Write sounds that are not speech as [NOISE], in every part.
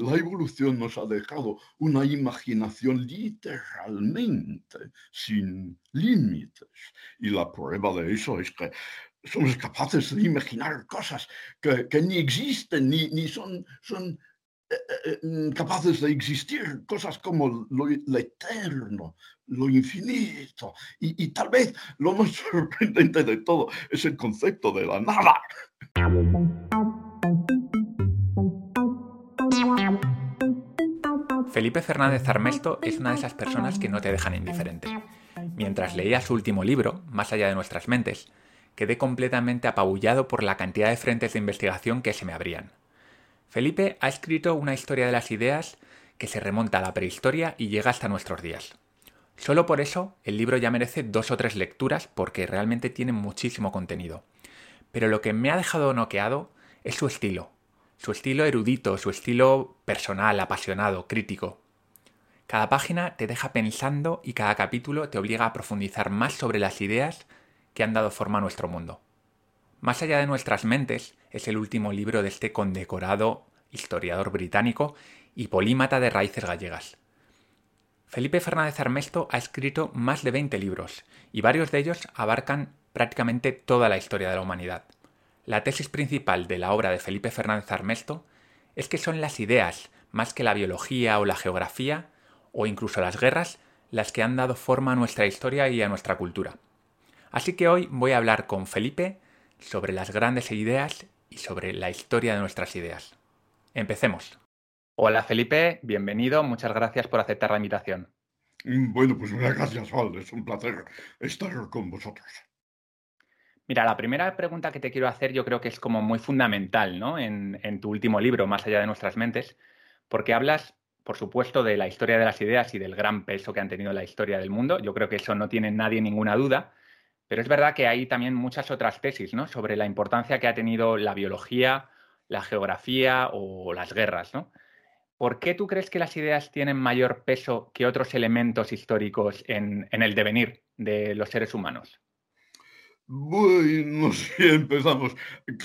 la evolución nos ha dejado una imaginación literalmente sin límites. Y la prueba de eso es que somos capaces de imaginar cosas que, ni existen, ni, ni son, son eh, eh, mm, capaces de existir, cosas como lo, eterno, lo infinito. Y, y, tal vez lo más [LAUGHS] sorprendente de todo es el concepto de la nada. Felipe Fernández Armesto es una de esas personas que no te dejan indiferente. Mientras leía su último libro, Más allá de nuestras mentes, quedé completamente apabullado por la cantidad de frentes de investigación que se me abrían. Felipe ha escrito una historia de las ideas que se remonta a la prehistoria y llega hasta nuestros días. Solo por eso el libro ya merece dos o tres lecturas porque realmente tiene muchísimo contenido. Pero lo que me ha dejado noqueado es su estilo, su estilo erudito, su estilo personal, apasionado, crítico. Cada página te deja pensando y cada capítulo te obliga a profundizar más sobre las ideas que han dado forma a nuestro mundo. Más allá de nuestras mentes es el último libro de este condecorado historiador británico y polímata de raíces gallegas. Felipe Fernández Armesto ha escrito más de 20 libros y varios de ellos abarcan prácticamente toda la historia de la humanidad. La tesis principal de la obra de Felipe Fernández Armesto es que son las ideas, más que la biología o la geografía, o incluso las guerras, las que han dado forma a nuestra historia y a nuestra cultura. Así que hoy voy a hablar con Felipe sobre las grandes ideas y sobre la historia de nuestras ideas. Empecemos. Hola Felipe, bienvenido, muchas gracias por aceptar la invitación. Bueno, pues muchas gracias, Val, es un placer estar con vosotros. Mira, la primera pregunta que te quiero hacer yo creo que es como muy fundamental ¿no? en, tu último libro, Más allá de nuestras mentes, porque hablas, por supuesto, de la historia de las ideas y del gran peso que han tenido en la historia del mundo. Yo creo que eso no tiene nadie ninguna duda, pero es verdad que hay también muchas otras tesis ¿no? sobre la importancia que ha tenido la biología, la geografía o las guerras. ¿no? ¿Por qué tú crees que las ideas tienen mayor peso que otros elementos históricos en el devenir de los seres humanos? Bueno, [LAUGHS] si empezamos.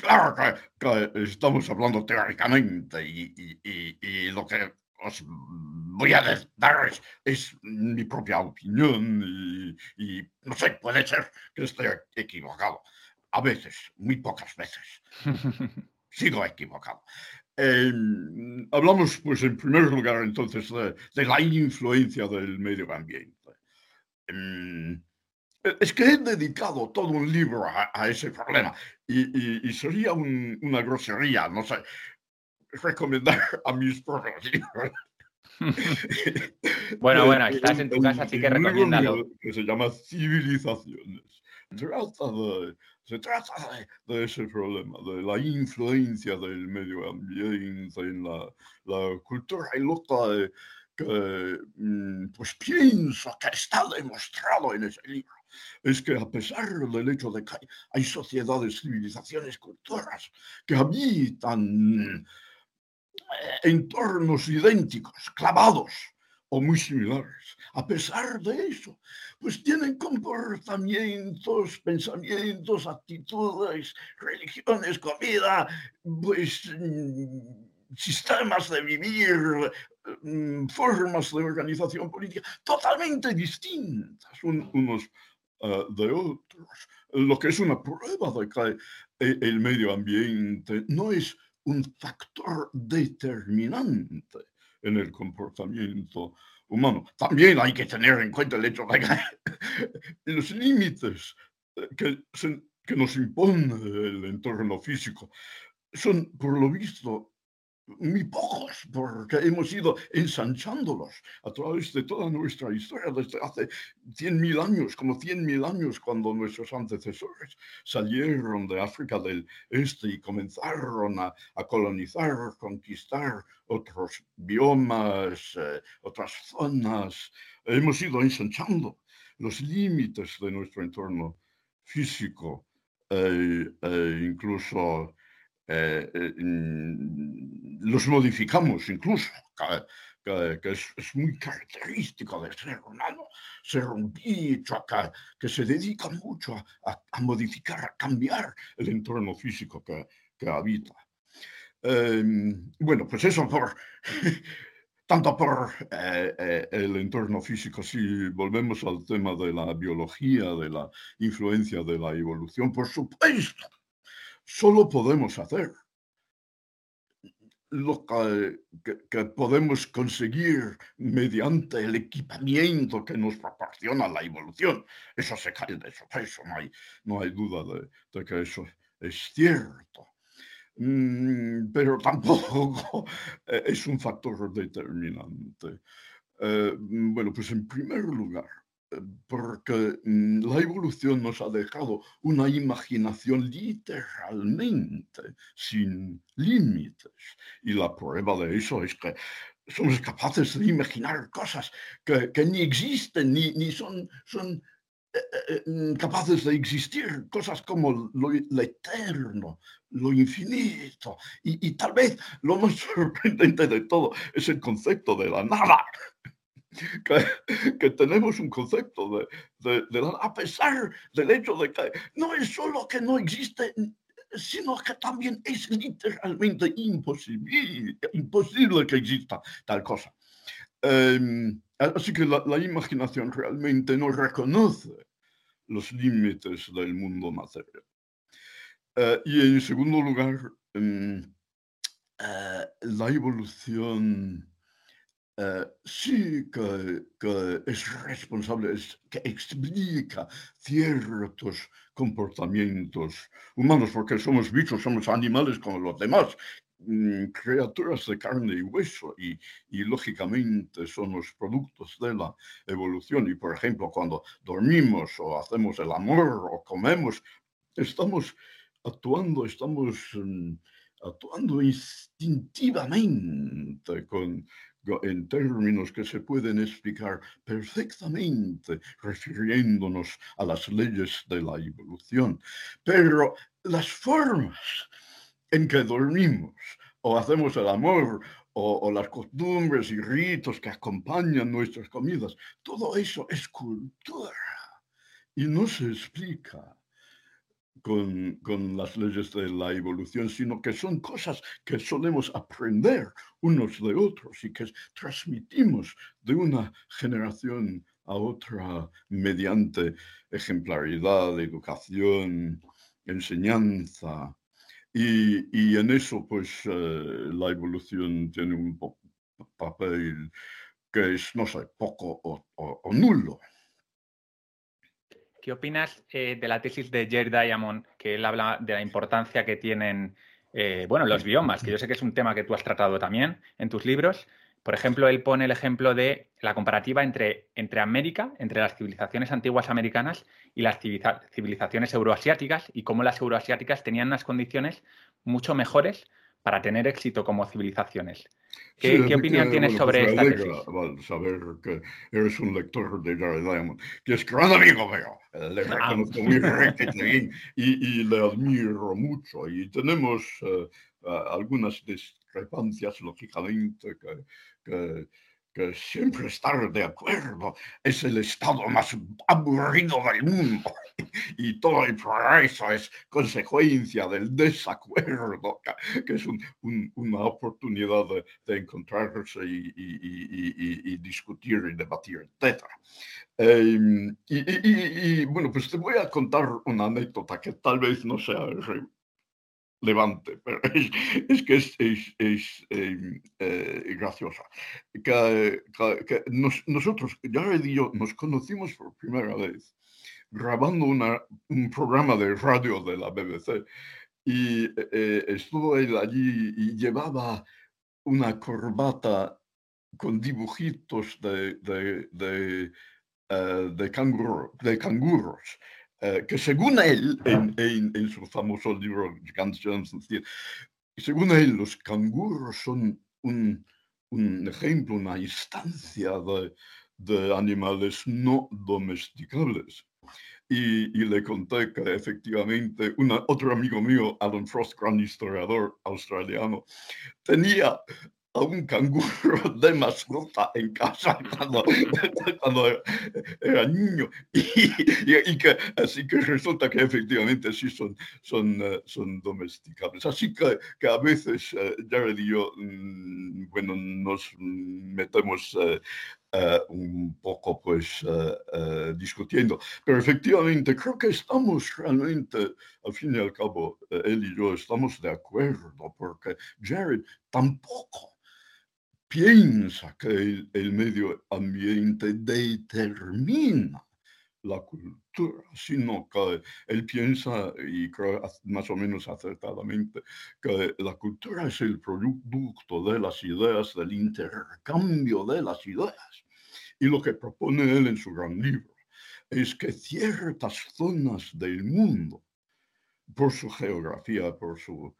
Claro que, estamos hablando teóricamente y, lo que os voy a dar es, mi propia opinión y, no sé, puede ser que esté equivocado. A veces, muy pocas veces. [LAUGHS] Sigo equivocado. Em, hablamos, pues, en primer lugar, entonces, de, la influencia del medio ambiente. Em, es que he dedicado todo un libro a, ese problema y, sería una grosería, no sé, recomendar a mis propios libros. [LAUGHS] bueno, bueno, estás en tu casa, así que recomiéndalo. Que se llama Civilizaciones. Trata de, se trata de, ese problema, de la influencia del medio ambiente en la, la cultura y lo que, que mm, pues pienso que está demostrado en ese libro es que a pesar del hecho de que hay sociedades, civilizaciones, culturas que habitan eh, entornos idénticos, clavados o muy similares, a pesar de eso, pues tienen comportamientos, pensamientos, actitudes, religiones, comida, pues mm, sistemas de vivir, mm, formas de organización política totalmente distintas unos eh, de otros, lo que es una prueba de que el medio ambiente no es un factor determinante en el comportamiento humano. También hay que tener en cuenta el hecho de que [LAUGHS] los límites eh, que, que nos impone el entorno físico son, por lo visto, muy pocos, porque hemos ido ensanchándolos a través de toda nuestra historia desde hace 100.000 años, como 100.000 años cuando nuestros antecesores salieron de África del Este y comenzaron a, colonizar, conquistar otros biomas, eh, otras zonas. Hemos ido ensanchando los límites de nuestro entorno físico e, e incluso eh, eh, mm, los modificamos incluso, que, es, muy característico del ser humano, ser un bicho que, se dedica mucho a, modificar, a cambiar el entorno físico que, habita. Em, bueno, pues eso por, [LAUGHS] tanto por eh, eh, el entorno físico, si volvemos al tema de la biología, de la influencia de la evolución, por supuesto, solo podemos hacer lo que, podemos conseguir mediante el equipamiento que nos proporciona la evolución. Eso se cae de eso, eso no hay, no hay duda de que eso es cierto. Mm, pero [LAUGHS] tampoco eh, es un factor determinante. Eh, bueno, pues en primer lugar, porque mm, la evolución nos ha dejado una imaginación literalmente sin límites. Y la prueba de eso es que somos capaces de imaginar cosas que, que ni existen, ni, ni son, son capaces de existir, cosas como lo, eterno, lo infinito, y, tal vez lo más [LAUGHS] sorprendente de todo es el concepto de la nada. [LAUGHS] Que, tenemos un concepto de, de, de, a pesar del hecho de que no es solo que no existe, sino que también es literalmente imposible, imposible que exista tal cosa. Em, así que la, imaginación realmente no reconoce los límites del mundo material. Eh, y en segundo lugar, em, eh, la evolución eh, sí que, es responsable, es, que explica ciertos comportamientos humanos, porque somos bichos, somos animales como los demás, Mm, criaturas de carne y hueso y, lógicamente son los productos de la evolución. Y por ejemplo, cuando dormimos o hacemos el amor o comemos, estamos actuando, estamos mm, actuando instintivamente con, en términos que se pueden explicar perfectamente refiriéndonos a las leyes de la evolución. Pero las formas en que dormimos o hacemos el amor o, las costumbres y ritos que acompañan nuestras comidas. Todo eso es cultura y no se explica con, con, las leyes de la evolución, sino que son cosas que solemos aprender unos de otros y que transmitimos de una generación a otra mediante ejemplaridad, educación, enseñanza, y, en eso, pues, eh, la evolución tiene un papel que es, no sé, poco o, nulo. ¿Qué opinas eh, de la tesis de Jerry Diamond, que él habla de la importancia que tienen, eh, bueno, los biomas, que yo sé que es un tema que tú has tratado también en tus libros, por ejemplo, él pone el ejemplo de la comparativa entre, entre América, entre las civilizaciones antiguas americanas y las civilizaciones euroasiáticas y cómo las euroasiáticas tenían unas condiciones mucho mejores para tener éxito como civilizaciones. ¿Qué, opinión tienes sobre pues esta tesis? saber que eres un lector de Jared Diamond, que es gran amigo mío. Le reconozco muy bien y, le admiro mucho. Y tenemos eh, algunas discrepancias, lógicamente, que, que, siempre estar de acuerdo es el estado más aburrido del mundo [LAUGHS] y todo el progreso es consecuencia del desacuerdo, que es una oportunidad de, encontrarse y, discutir y debatir, etc. Em, y, bueno, pues te voy a contar una anécdota que tal vez no sea levante, [LAUGHS] pero es, que es, es, em, eh, graciosa. Nosotros, ya y yo, nos conocimos por primera vez grabando un programa de radio de la BBC y eh, estuvo él allí y llevaba una corbata con dibujitos de, de, de, eh, de, de canguros eh, que según él, en, su famoso libro según él, los canguros son un, ejemplo, una instancia de, animales no domesticables. Y, le conté que efectivamente otro amigo mío, Alan Frost, gran historiador australiano, tenía a un canguro [LAUGHS] de mascota en casa [LAUGHS] cuando, [LAUGHS] cuando era niño. Y, que, así que resulta que efectivamente sí son, son, eh, son domesticables. Así que, que a veces eh, Jared y yo, mm, bueno, nos metemos eh, un poco pues discutiendo. Pero efectivamente creo que estamos realmente, al fin y al cabo, él y yo estamos de acuerdo, porque Jared tampoco piensa que el, medio ambiente determina la cultura, sino que él piensa, y creo más o menos acertadamente, que la cultura es el producto de las ideas, del intercambio de las ideas. Y lo que propone él en su gran libro es que ciertas zonas del mundo, por su geografía, por su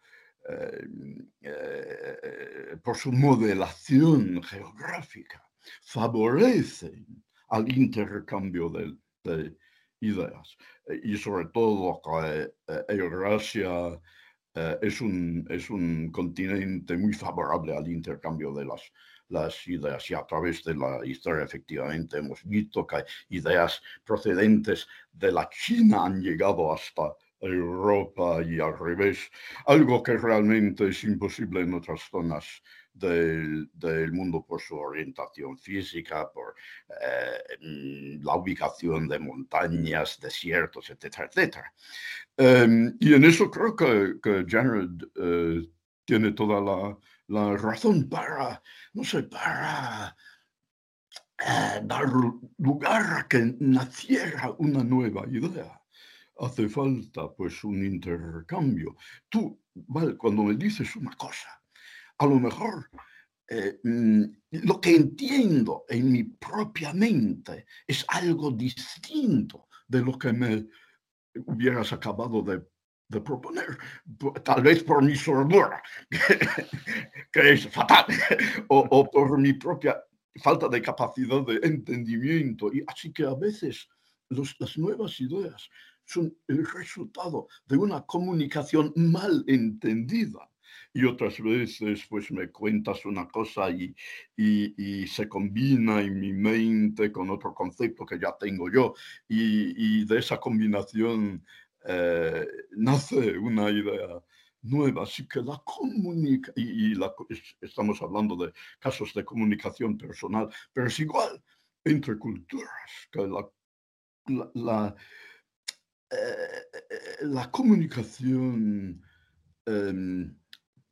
por su modelación geográfica, favorecen al intercambio de, ideas. Y sobre todo, eh, Eurasia es, un, es un continente muy favorable al intercambio de las, las ideas y a través de la historia efectivamente hemos visto que ideas procedentes de la China han llegado hasta Europa y al revés, algo que realmente es imposible en otras zonas del, del mundo por su orientación física, por eh, mm, la ubicación de montañas, desiertos, etcétera, etcétera. Em, y en eso creo que, que Jared eh, tiene toda la, la, razón para, no sé, para eh, dar lugar a que naciera una nueva idea hace falta pues un intercambio. Tú, vale, cuando me dices una cosa, a lo mejor eh, mm, lo que entiendo en mi propia mente es algo distinto de lo que me hubieras acabado de, proponer, tal vez por mi sordura, [LAUGHS] que, es fatal, [LAUGHS] o, por mi propia falta de capacidad de entendimiento. Y así que a veces las nuevas ideas son el resultado de una comunicación mal entendida. Y otras veces, pues me cuentas una cosa y, y, se combina en mi mente con otro concepto que ya tengo yo. Y, y de esa combinación eh, nace una idea nueva. Así que la comunicación, y, la, estamos hablando de casos de comunicación personal, pero es igual entre culturas, que la, la eh, la comunicación em,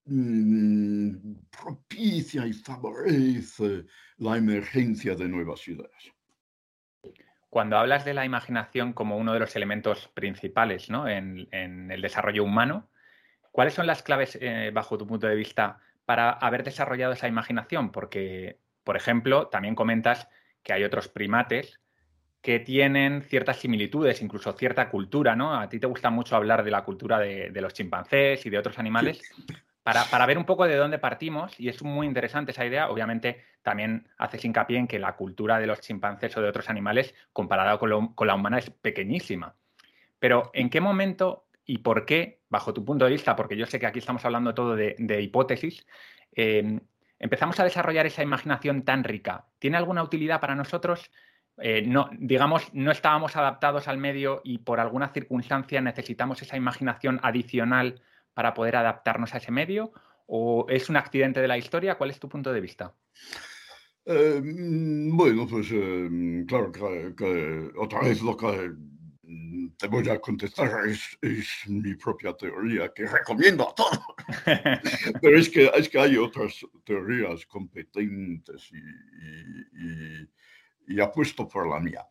mm, propicia y favorece la emergencia de nuevas ideas. Cuando hablas de la imaginación como uno de los elementos principales en, el desarrollo humano, ¿cuáles son las claves, eh, bajo tu punto de vista, para haber desarrollado esa imaginación? Porque, por ejemplo, también comentas que hay otros primates que tienen ciertas similitudes, incluso cierta cultura, ¿no? A ti te gusta mucho hablar de la cultura de, los chimpancés y de otros animales. Para, ver un poco de dónde partimos, y es muy interesante esa idea, obviamente también haces hincapié en que la cultura de los chimpancés o de otros animales, comparada con, la humana, es pequeñísima. Pero ¿en qué momento y por qué, bajo tu punto de vista, porque yo sé que aquí estamos hablando todo de, hipótesis, eh, empezamos a desarrollar esa imaginación tan rica? ¿Tiene alguna utilidad para nosotros? Eh, no, digamos, no estábamos adaptados al medio y por alguna circunstancia necesitamos esa imaginación adicional para poder adaptarnos a ese medio? ¿O es un accidente de la historia? ¿Cuál es tu punto de vista? Eh, mm, bueno, pues eh, claro que, otra vez lo que te voy a contestar es, mi propia teoría, que recomiendo a todos. [LAUGHS] Pero es que, es que hay otras teorías competentes y y apuesto por la mía.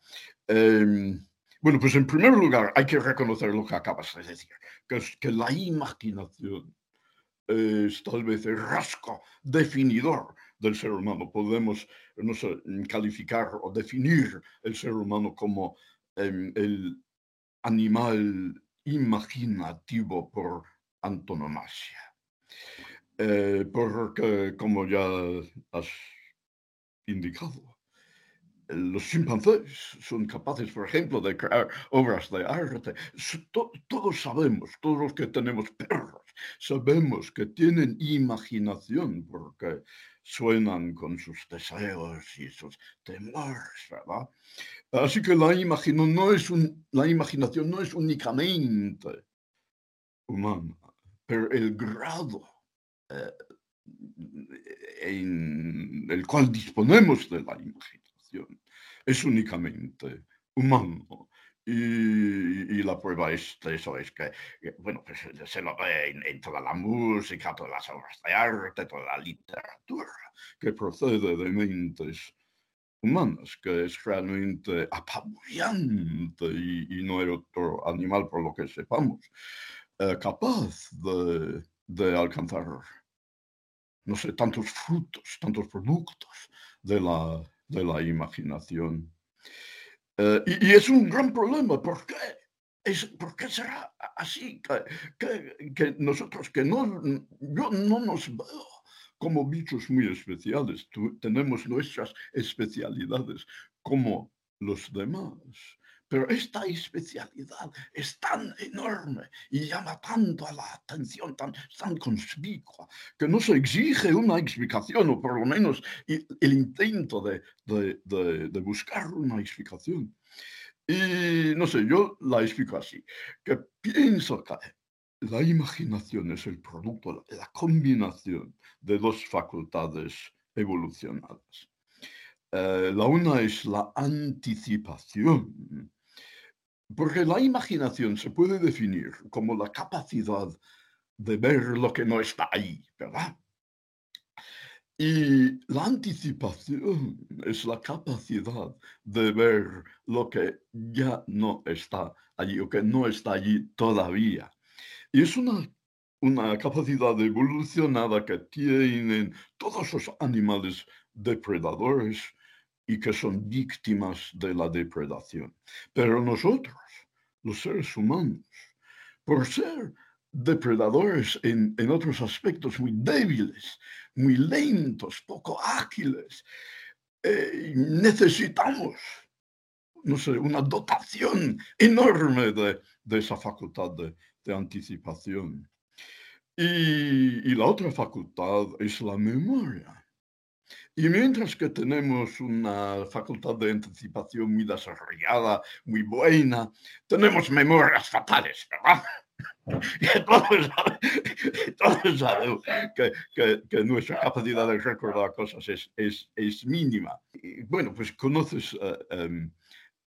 Em, bueno, pues en primer lugar hay que reconocer lo que acabas de decir, que es que la imaginación es tal vez el rasgo definidor del ser humano. Podemos no calificar o definir el ser humano como em, el animal imaginativo por antonomasia. Eh, porque, como ya has indicado, los chimpancés son capaces, por ejemplo, de crear obras de arte. todos sabemos, todos los que tenemos perros, sabemos que tienen imaginación porque suenan con sus deseos y sus temores, ¿verdad? Así que la, no es la imaginación no es únicamente humana, pero el grado eh, en el cual disponemos de la imaginación es únicamente humano. Y, la prueba es de eso es que, bueno, pues se lo ve en, toda la música, todas las obras de arte, toda la literatura que procede de mentes humanas, que es realmente apabullante y, no hay otro animal, por lo que sepamos, eh, capaz de, de alcanzar, no sé, tantos frutos, tantos productos de la, de la imaginación. Eh, y, es un gran problema. ¿Por qué? Es, ¿Por qué será así? Que, que, nosotros, que no, yo no nos veo como bichos muy especiales, tenemos nuestras especialidades como los demás. Pero esta especialidad es tan enorme y llama tanto a la atención, tan, tan conspicua, que no se exige una explicación, o por lo menos el intento de, de, de, buscar una explicación. Y no sé, yo la explico así, que pienso que la imaginación es el producto, la combinación de dos facultades evolucionadas. Eh, la una es la anticipación porque la imaginación se puede definir como la capacidad de ver lo que no está ahí, ¿verdad? Y la anticipación es la capacidad de ver lo que ya no está allí o que no está allí todavía. Y es una, una capacidad evolucionada que tienen todos los animales depredadores y que son víctimas de la depredación. Pero nosotros los seres humanos, por ser depredadores en, otros aspectos muy débiles, muy lentos, poco ágiles, eh, necesitamos, no sé, una dotación enorme de, esa facultad de, anticipación. y la otra facultad es la memoria. Y mientras que tenemos una facultad de anticipación muy desarrollada, muy buena, tenemos memorias fatales, ¿verdad? [LAUGHS] todos, sabemos que, nuestra capacidad de recordar cosas es, es, mínima. Y bueno, pues conoces eh, em,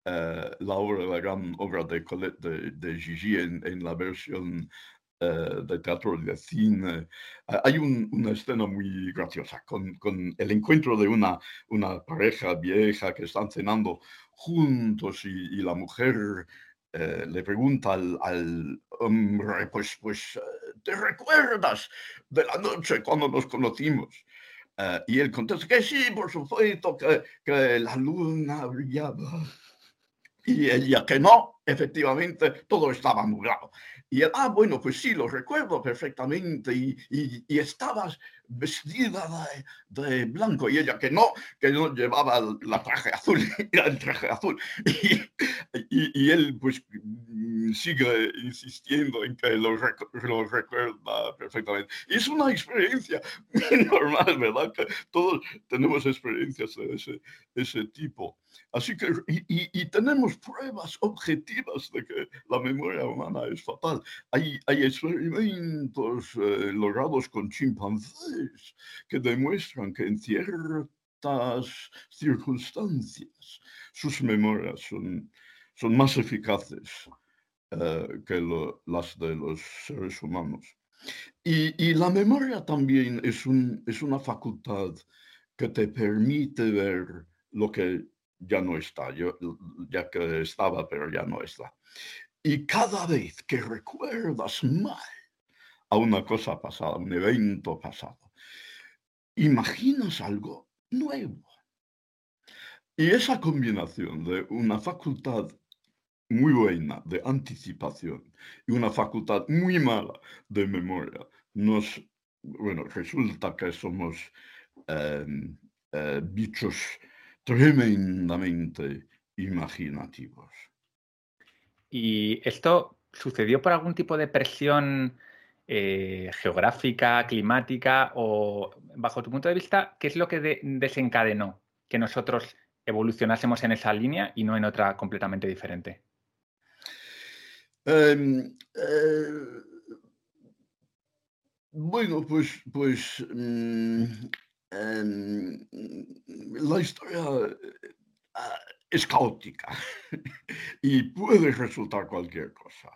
eh, la obra, la gran obra de Colette de, de Gigi en, en la versión de teatro y de cine. Eh, hay una escena muy graciosa con, con, el encuentro de una, una pareja vieja que están cenando juntos y, la mujer eh, le pregunta al, al, hombre, pues, pues, ¿te recuerdas de la noche cuando nos conocimos? y él contesta que sí, por supuesto, que, que la luna brillaba. Y ella que no, efectivamente, todo estaba nublado. Y él, ah, bueno, pues sí, lo recuerdo perfectamente. Y, y, estabas vestida de, blanco. Y ella que no, que no llevaba la traje azul, [LAUGHS] el traje azul. Y, y, él pues sigue insistiendo en que lo, lo, recuerda perfectamente. Y es una experiencia [LAUGHS] normal, ¿verdad? Que todos tenemos experiencias de ese, ese tipo. Así que, y, tenemos pruebas objetivas de que la memoria humana es fatal. Hay, hay experimentos eh, logrados con chimpancés que demuestran que en ciertas circunstancias sus memorias son, son más eficaces eh, que las de los seres humanos. Y, y, la memoria también es, un, es una facultad que te permite ver lo que ya no está, yo, ya que estaba, pero ya no está. Y cada vez que recuerdas mal a una cosa pasada, un evento pasado, imaginas algo nuevo. Y esa combinación de una facultad muy buena de anticipación y una facultad muy mala de memoria, nos, bueno, resulta que somos em, eh, bichos tremendamente imaginativos. ¿Y esto sucedió por algún tipo de presión eh, geográfica, climática o, bajo tu punto de vista, ¿qué es lo que desencadenó que nosotros evolucionásemos en esa línea y no en otra completamente diferente? Em, eh, bueno, pues, pues mm, em, la historia ah, es caótica [LAUGHS] y puede resultar cualquier cosa.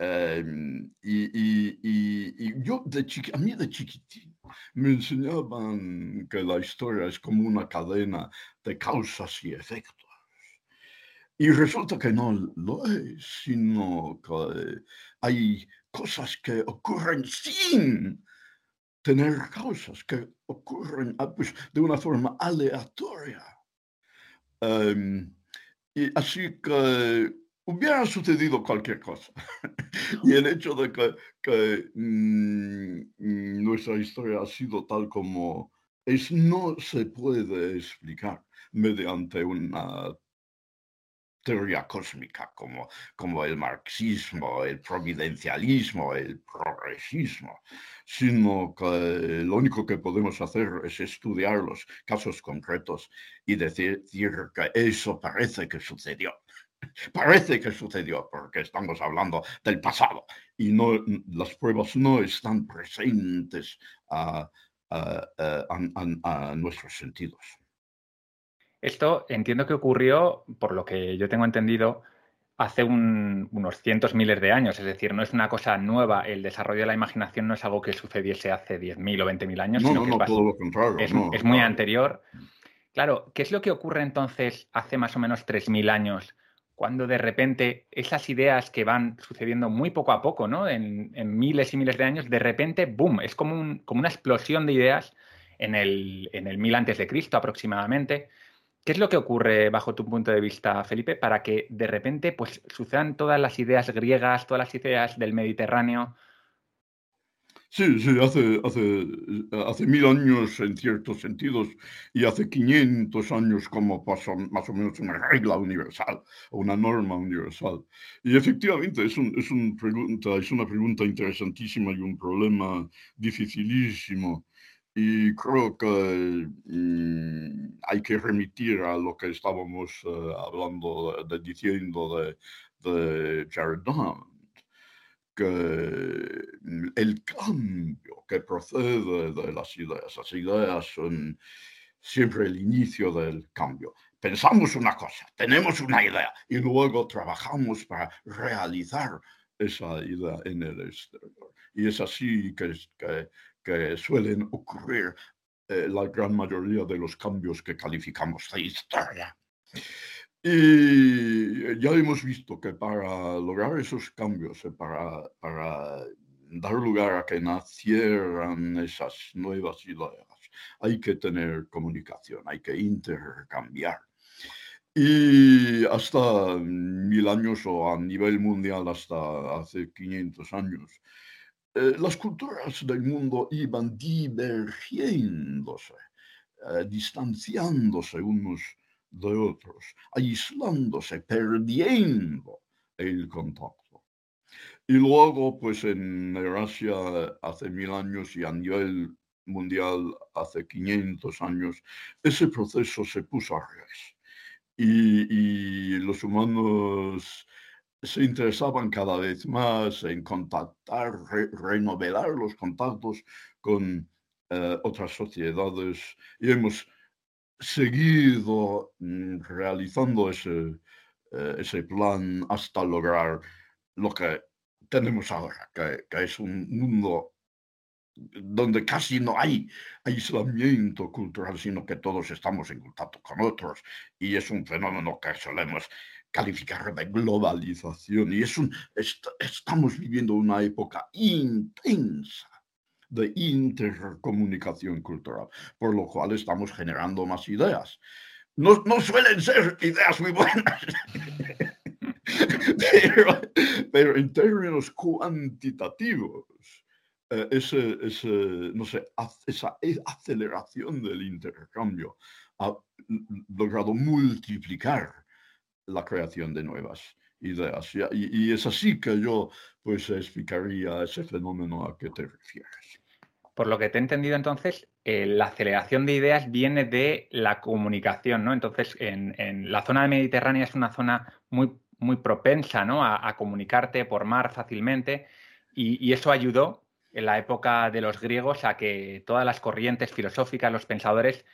Em, y, yo, de a mí de chiquitín, me enseñaban que la historia es como una cadena de causas y efectos. Y resulta que no lo es, sino que hay cosas que ocurren sin tener causas, que ocurren ah, pues, de una forma aleatoria. Em, y así que hubiera sucedido cualquier cosa. [LAUGHS] y el hecho de que, mm, nuestra historia ha sido tal como es, no se puede explicar mediante una teoría cósmica como, como el marxismo, el providencialismo, el progresismo, sino que lo único que podemos hacer es estudiar los casos concretos y decir que eso parece que sucedió. [LAUGHS] Parece que sucedió porque estamos hablando del pasado y no, las pruebas no están presentes a, nuestros sentidos. Esto entiendo que ocurrió, por lo que yo tengo entendido, hace unos cientos miles de años. Es decir, no es una cosa nueva. El desarrollo de la imaginación no es algo que sucediese hace 10.000 o 20.000 años. No, no, no, todo lo contrario. Es, muy anterior. Claro, ¿qué es lo que ocurre entonces hace más o menos 3.000 años cuando de repente esas ideas que van sucediendo muy poco a poco, ¿no? En, miles y miles de años, de repente, ¡boom! Es como, una explosión de ideas en el, en antes de Cristo aproximadamente. ¿Qué es lo que ocurre bajo tu punto de vista, Felipe, para que de repente pues, sucedan todas las ideas griegas, todas las ideas del Mediterráneo, Sí, sí, hace, hace, hace mil años en ciertos sentidos y hace 500 años como pasó más o menos una regla universal, una norma universal. Y efectivamente es, un, es, un pregunta, es una pregunta interesantísima y un problema dificilísimo. Y creo que mm, hay que remitir a lo que estábamos eh, hablando, de, diciendo de, de Jared que el cambio que procede de las ideas, las ideas son siempre el inicio del cambio. Pensamos una cosa, tenemos una idea y luego trabajamos para realizar esa idea en el exterior. Y es así que, que, suelen ocurrir eh, la gran mayoría de los cambios que calificamos de historia. Y ya hemos visto que para lograr esos cambios, eh, para, dar lugar a que nacieran esas nuevas ideas, hay que tener comunicación, hay que intercambiar. Y hasta mil años o a nivel mundial hasta hace 500 años, eh, las culturas del mundo iban divergiéndose, eh, distanciándose unos de otros, aislándose, perdiendo el contacto. Y luego, pues en Eurasia hace mil años y a nivel mundial hace 500 años, ese proceso se puso a revés. Y, los humanos se interesaban cada vez más en contactar, renovar los contactos con eh, otras sociedades y hemos seguido mm, realizando ese, eh, ese plan hasta lograr lo que tenemos ahora, que, es un mundo donde casi no hay aislamiento cultural, sino que todos estamos en contacto con otros. Y es un fenómeno que solemos calificar de globalización. Y es un, estamos viviendo una época intensa de intercomunicación cultural, por lo cual estamos generando más ideas. No, no suelen ser ideas muy buenas, [LAUGHS] pero, en términos cuantitativos, eh, ese, ese, no sé, esa aceleración del intercambio ha logrado multiplicar la creación de nuevas ideas. Y, es así que yo pues explicaría ese fenómeno a que te refieres. Por lo que te he entendido entonces, eh, la aceleración de ideas viene de la comunicación, ¿no? Entonces, en, la zona Mediterránea es una zona muy, muy propensa, ¿no? A, comunicarte por mar fácilmente y, y eso ayudó en la época de los griegos a que todas las corrientes filosóficas, los pensadores,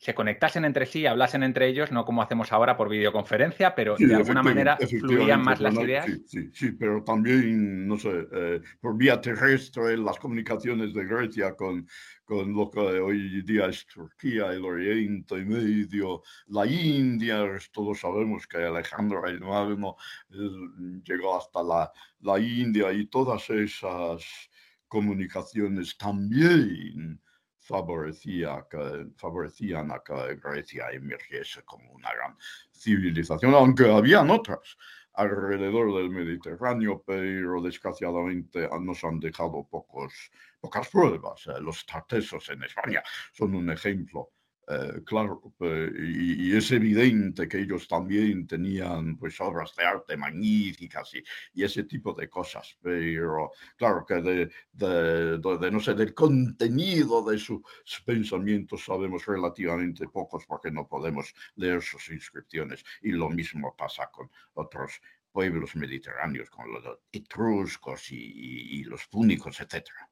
se conectasen entre sí, hablasen entre ellos, no como hacemos ahora por videoconferencia, pero de alguna manera fluían más las ideas. Sí, sí, sí, pero también, no sé, eh, por vía terrestre, las comunicaciones de Grecia con, con lo que hoy día es Turquía, el Oriente Medio, la India, todos sabemos que Alejandro el Magno llegó hasta la, la India y todas esas comunicaciones también favorecía que, favorecían a que Grecia emergiese como una gran civilización, aunque habían otras alrededor del Mediterráneo, pero desgraciadamente nos han dejado pocos, pocas pruebas. Eh, los tartesos en España son un ejemplo eh, claro, eh, y, es evidente que ellos también tenían pues obras de arte magníficas y, ese tipo de cosas, pero claro que de, de, no sé, del contenido de sus pensamientos sabemos relativamente pocos porque no podemos leer sus inscripciones y lo mismo pasa con otros pueblos mediterráneos, con los etruscos y, y los púnicos, etcétera.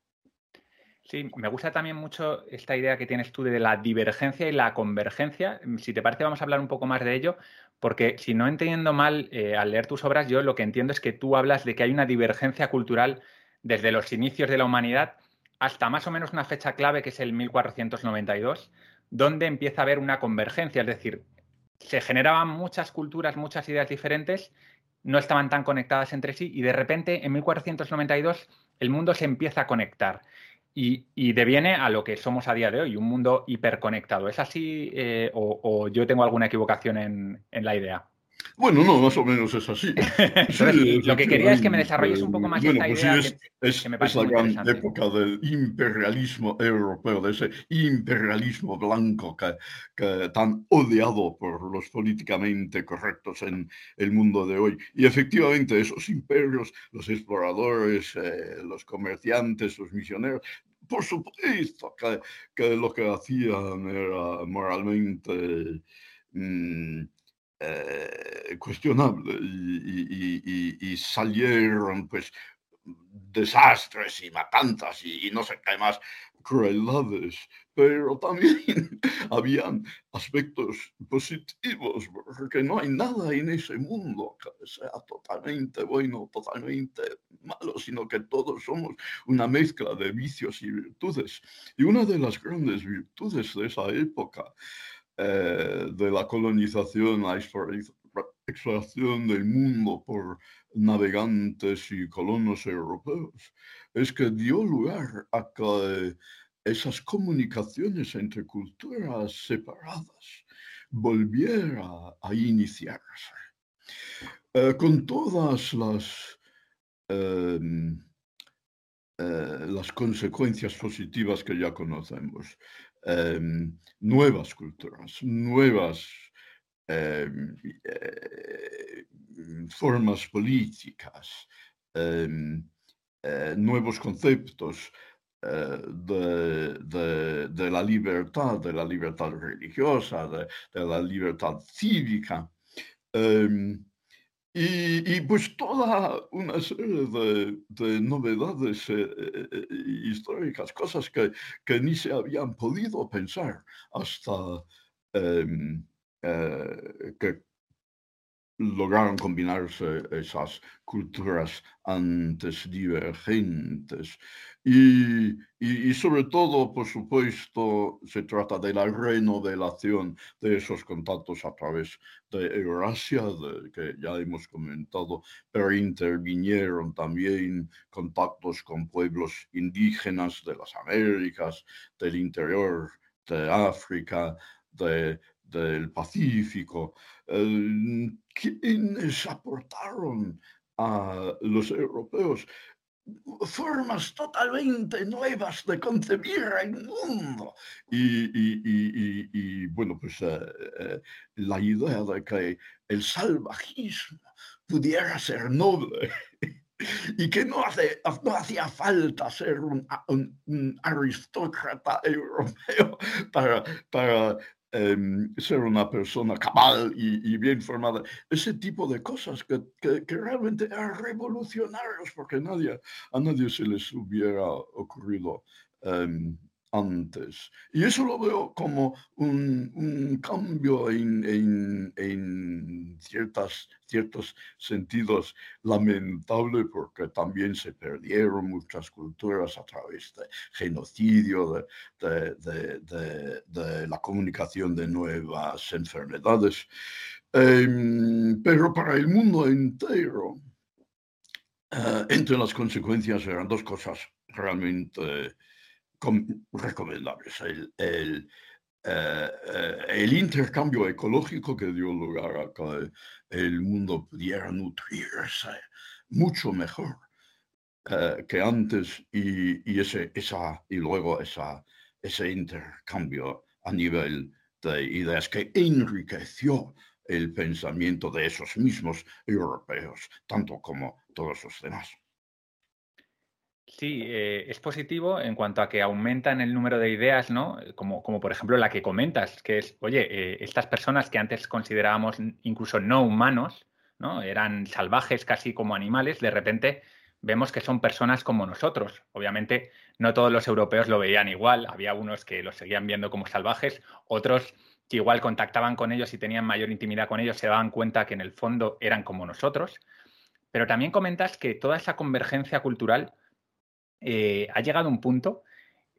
Sí, me gusta también mucho esta idea que tienes tú de la divergencia y la convergencia. Si te parece, vamos a hablar un poco más de ello, porque si no entiendo mal, eh, al leer tus obras, yo lo que entiendo es que tú hablas de que hay una divergencia cultural desde los inicios de la humanidad hasta más o menos una fecha clave, que es el 1492, donde empieza a haber una convergencia, es decir, se generaban muchas culturas, muchas ideas diferentes, no estaban tan conectadas entre sí y de repente en 1492 el mundo se empieza a conectar y, deviene a lo que somos a día de hoy, un mundo hiperconectado. ¿Es así eh, o, yo tengo alguna equivocación en, la idea? Bueno, no, más o menos es así. [LAUGHS] lo que quería es que me desarrolles un poco más esta pues idea. es, es, la gran época del imperialismo europeo, de ese imperialismo blanco que, que, tan odiado por los políticamente correctos en el mundo de hoy. Y efectivamente esos imperios, los exploradores, eh, los comerciantes, los misioneros, por supuesto que, lo que hacían era moralmente mm, eh, cuestionable y, salieron pues desastres y matanzas y, no sé qué más crueldades, pero también [LAUGHS] habían aspectos positivos, porque no hay nada en ese mundo que sea totalmente bueno, totalmente malo, sino que todos somos una mezcla de vicios y virtudes. Y una de las grandes virtudes de esa época, eh, de la colonización, la exploración del mundo por navegantes y colonos europeos, es que dio lugar a que esas comunicaciones entre culturas separadas volviera a iniciarse. Eh, con todas las, em, eh, las consecuencias positivas que ya conocemos, em, nuevas culturas, nuevas em, eh, formas políticas, nuevos conceptos, eh, de, la libertad, de la libertad religiosa, de, la libertad cívica. Y, pues toda una serie de, novedades eh, eh, históricas, cosas que, que, ni se habían podido pensar hasta em, que lograron combinarse esas culturas antes divergentes. Y, sobre todo, por supuesto, se trata de la renovelación de esos contactos a través de Eurasia, que ya hemos comentado, pero intervinieron también contactos con pueblos indígenas de las Américas, del interior de África, de, del Pacífico, quienes aportaron a los europeos formas totalmente nuevas de concebir el mundo. Y, bueno, pues eh, eh, la idea de que el salvajismo pudiera ser noble [LAUGHS] y que no, hace, no hacía falta ser un, aristócrata europeo [LAUGHS] para, ser una persona cabal y, bien formada, ese tipo de cosas que, que, realmente eran revolucionarios porque nadie, a nadie se les hubiera ocurrido em, antes. Y eso lo veo como un, cambio en, ciertas, ciertos sentidos lamentable porque también se perdieron muchas culturas a través de genocidio, de, la comunicación de nuevas enfermedades. Em, pero para el mundo entero, eh, entre las consecuencias eran dos cosas realmente recomendables. El, eh, eh, el, intercambio ecológico que dio lugar a que el mundo pudiera nutrirse mucho mejor eh, que antes y, y, ese, esa, y luego esa, ese intercambio a nivel de ideas que enriqueció el pensamiento de esos mismos europeos, tanto como todos los demás. Sí, eh, es positivo en cuanto a que aumentan el número de ideas, ¿no? Como, como por ejemplo la que comentas, que es, oye, eh, estas personas que antes considerábamos incluso no humanos, ¿no? Eran salvajes casi como animales, de repente vemos que son personas como nosotros. Obviamente no todos los europeos lo veían igual, había unos que los seguían viendo como salvajes, otros que igual contactaban con ellos y tenían mayor intimidad con ellos, se daban cuenta que en el fondo eran como nosotros. Pero también comentas que toda esa convergencia cultural eh, ha llegado un punto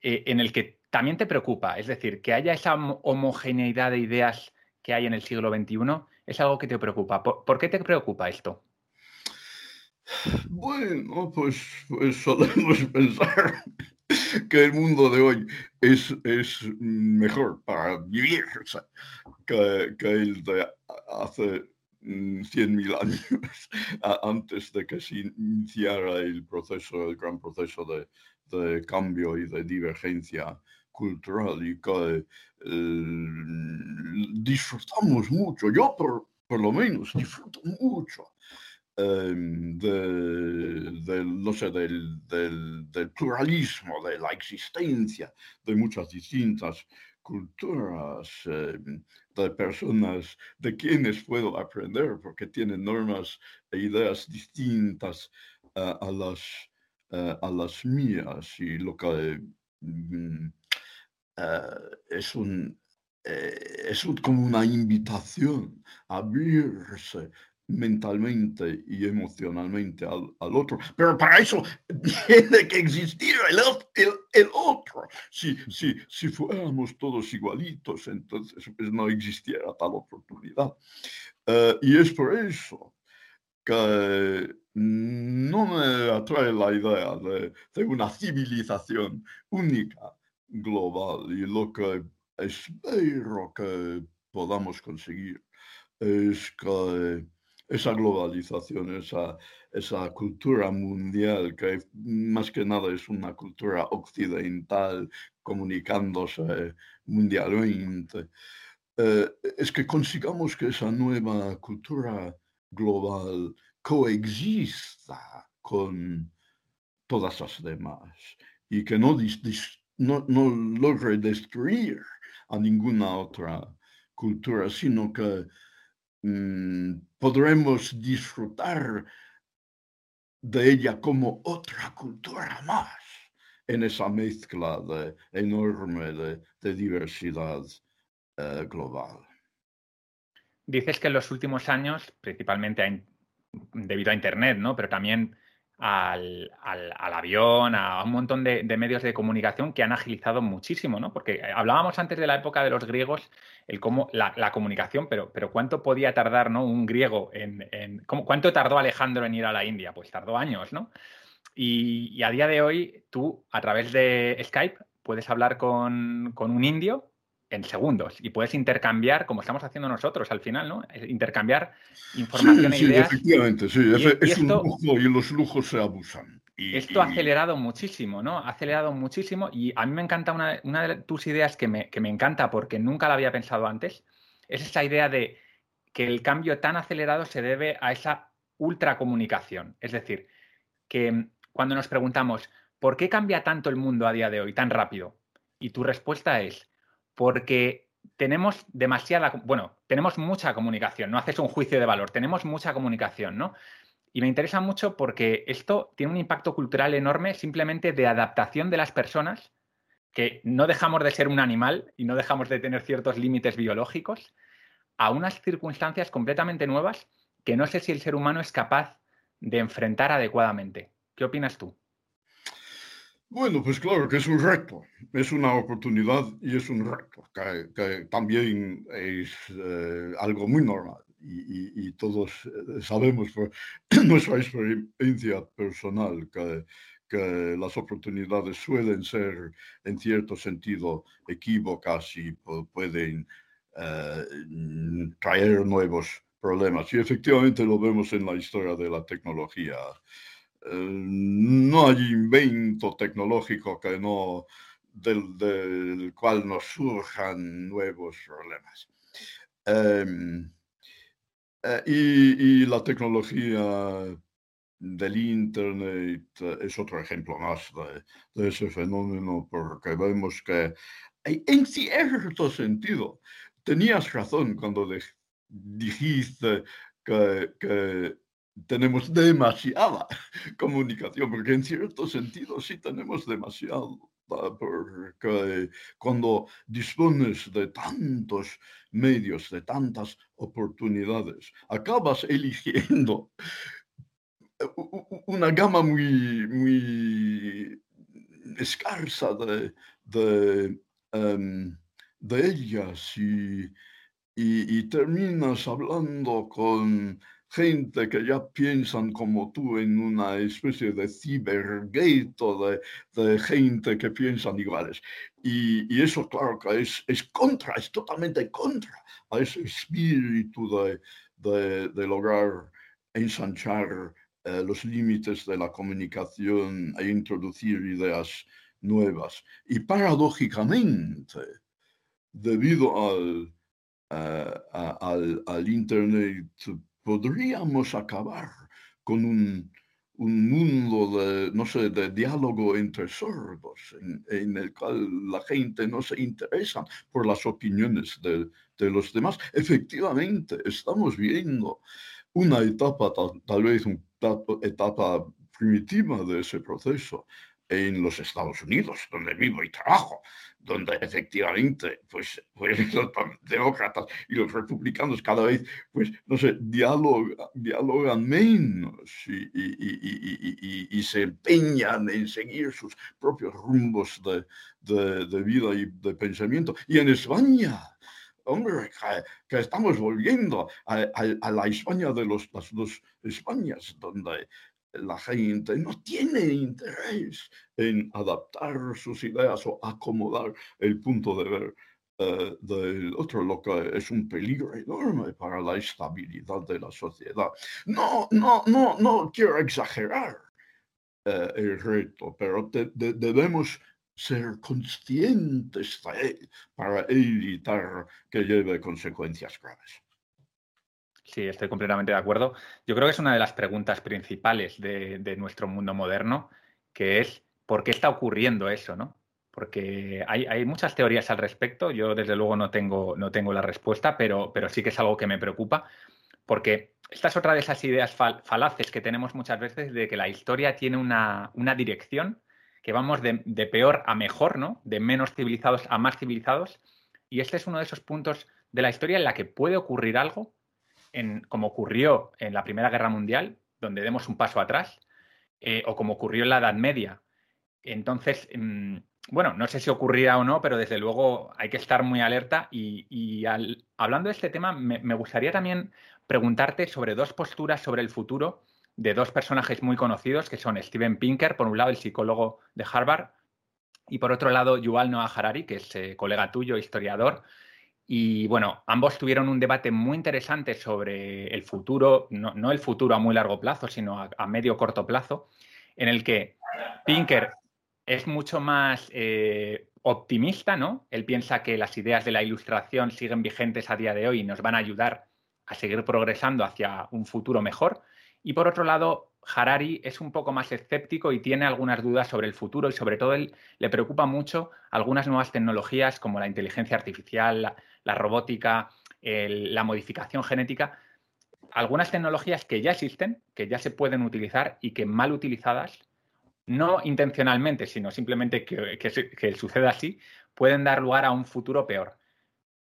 eh, en el que también te preocupa, es decir, que haya esa homogeneidad de ideas que hay en el siglo XXI, es algo que te preocupa. ¿Por, qué te preocupa esto? Bueno, pues, pues solemos [LAUGHS] pensar que el mundo de hoy es, es mejor para vivir que, que el de hace 100.000 años [LAUGHS] antes de que se iniciara el proceso, el gran proceso de, de cambio y de divergencia cultural y que eh, disfrutamos mucho, yo por, por, lo menos disfruto mucho de, no sé, del, del, del, pluralismo, de la existencia de muchas distintas culturas, em, de personas de quienes puedo aprender, porque tienen normas e ideas distintas eh, a, las, eh, a las mías y lo que mm, eh, es un es como una invitación a abrirse mentalmente y emocionalmente al, otro. Pero para eso [LAUGHS] tiene que existir el, el, otro. Si, si, si fuéramos todos igualitos, entonces pues, no existiera tal oportunidad. Eh, y es por eso que no me atrae la idea de, de una civilización única, global, y lo que espero que podamos conseguir es que esa globalización, esa, esa cultura mundial, que más que nada es una cultura occidental comunicándose mundialmente, eh, es que consigamos que esa nueva cultura global coexista con todas las demás y que no, no, no logre destruir a ninguna otra cultura, sino que Mm, podremos disfrutar de ella como otra cultura más en esa mezcla de, enorme de, diversidad eh, global. Dices que en los últimos años, principalmente debido a Internet, ¿no? pero también al, avión, a un montón de, medios de comunicación que han agilizado muchísimo, ¿no? Porque hablábamos antes de la época de los griegos, el cómo la, comunicación, pero, pero cuánto podía tardar, ¿no? Un griego en, cuánto tardó Alejandro en ir a la India, pues tardó años, ¿no? Y, a día de hoy, tú, a través de Skype, puedes hablar con, con un indio en segundos y puedes intercambiar, como estamos haciendo nosotros al final, ¿no? Intercambiar información sí, e ideas. Sí, efectivamente, sí. es, un lujo y los lujos se abusan. Esto ha acelerado muchísimo, ¿no? Ha acelerado muchísimo y a mí me encanta una, una de tus ideas que me, que me encanta porque nunca la había pensado antes, es esa idea de que el cambio tan acelerado se debe a esa ultracomunicación. Es decir, que cuando nos preguntamos, ¿por qué cambia tanto el mundo a día de hoy tan rápido? Y tu respuesta es, porque tenemos demasiada, bueno, tenemos mucha comunicación, no haces un juicio de valor, tenemos mucha comunicación, ¿no? Y me interesa mucho porque esto tiene un impacto cultural enorme simplemente de adaptación de las personas, que no dejamos de ser un animal y no dejamos de tener ciertos límites biológicos, a unas circunstancias completamente nuevas que no sé si el ser humano es capaz de enfrentar adecuadamente. ¿Qué opinas tú? Bueno, pues claro que es un reto, es una oportunidad y es un reto, que, también es eh, algo muy normal y, todos eh, sabemos por [CLEARS THROAT] nuestra experiencia personal que, que, las oportunidades suelen ser en cierto sentido equívocas y pueden eh, traer nuevos problemas. Y efectivamente lo vemos en la historia de la tecnología. Eh, no hay invento tecnológico que no, del, cual nos surjan nuevos problemas. Em, eh, y, la tecnología del Internet es otro ejemplo más de, ese fenómeno, porque vemos que en cierto sentido tenías razón cuando dijiste que tenemos demasiada [LAUGHS] comunicación, porque en cierto sentido sí tenemos demasiado, porque cuando dispones de tantos medios, de tantas oportunidades, acabas eligiendo una gama muy, muy escasa de, de, em, ellas y, y terminas hablando con gente que ya piensan como tú en una especie de cibergate o de, gente que piensan iguales. Y, eso, claro, que es, es, contra, es totalmente contra a ese espíritu de, de, lograr ensanchar eh, los límites de la comunicación e introducir ideas nuevas. Y paradójicamente, debido al, eh, al, al Internet podríamos acabar con un, mundo de, no sé, de diálogo entre sordos, en, el cual la gente no se interesa por las opiniones de, los demás. Efectivamente, estamos viendo una etapa, tal, vez una etapa primitiva de ese proceso en los Estados Unidos, donde vivo y trabajo, donde efectivamente pues, pues [LAUGHS] los demócratas y los republicanos cada vez, pues, no sé, dialogan, menos y, se empeñan en seguir sus propios rumbos de, vida y de pensamiento. Y en España, hombre, que, estamos volviendo a, la España de los, las dos Españas, donde la gente no tiene interés en adaptar sus ideas o acomodar el punto de ver eh, del otro, lo que es un peligro enorme para la estabilidad de la sociedad. No, no, no, no quiero exagerar eh, el reto, pero debemos ser conscientes de él para evitar que lleve consecuencias graves. Sí, estoy completamente de acuerdo. Yo creo que es una de las preguntas principales de, nuestro mundo moderno, que es ¿por qué está ocurriendo eso? ¿no? Porque hay, muchas teorías al respecto. Yo, desde luego, no tengo, no tengo la respuesta, pero, pero sí que es algo que me preocupa, porque esta es otra de esas ideas falaces que tenemos muchas veces de que la historia tiene una, dirección, que vamos de, de, peor a mejor, ¿no? De menos civilizados a más civilizados. Y este es uno de esos puntos de la historia en la que puede ocurrir algo como ocurrió en la Primera Guerra Mundial, donde demos un paso atrás, eh, o como ocurrió en la Edad Media. Entonces, mm, bueno, no sé si ocurrirá o no, pero desde luego hay que estar muy alerta. Y, hablando de este tema, me, gustaría también preguntarte sobre dos posturas sobre el futuro de dos personajes muy conocidos, que son Steven Pinker, por un lado el psicólogo de Harvard, y por otro lado Yuval Noah Harari, que es eh, colega tuyo, historiador, y bueno, ambos tuvieron un debate muy interesante sobre el futuro, no, el futuro a muy largo plazo, sino a, medio corto plazo, en el que Pinker es mucho más eh, optimista, ¿no? Él piensa que las ideas de la ilustración siguen vigentes a día de hoy y nos van a ayudar a seguir progresando hacia un futuro mejor. Y por otro lado, Harari es un poco más escéptico y tiene algunas dudas sobre el futuro y sobre todo él, le preocupa mucho algunas nuevas tecnologías como la inteligencia artificial, la, robótica, la modificación genética, algunas tecnologías que ya existen, que ya se pueden utilizar y que mal utilizadas, no intencionalmente, sino simplemente que, que suceda así, pueden dar lugar a un futuro peor.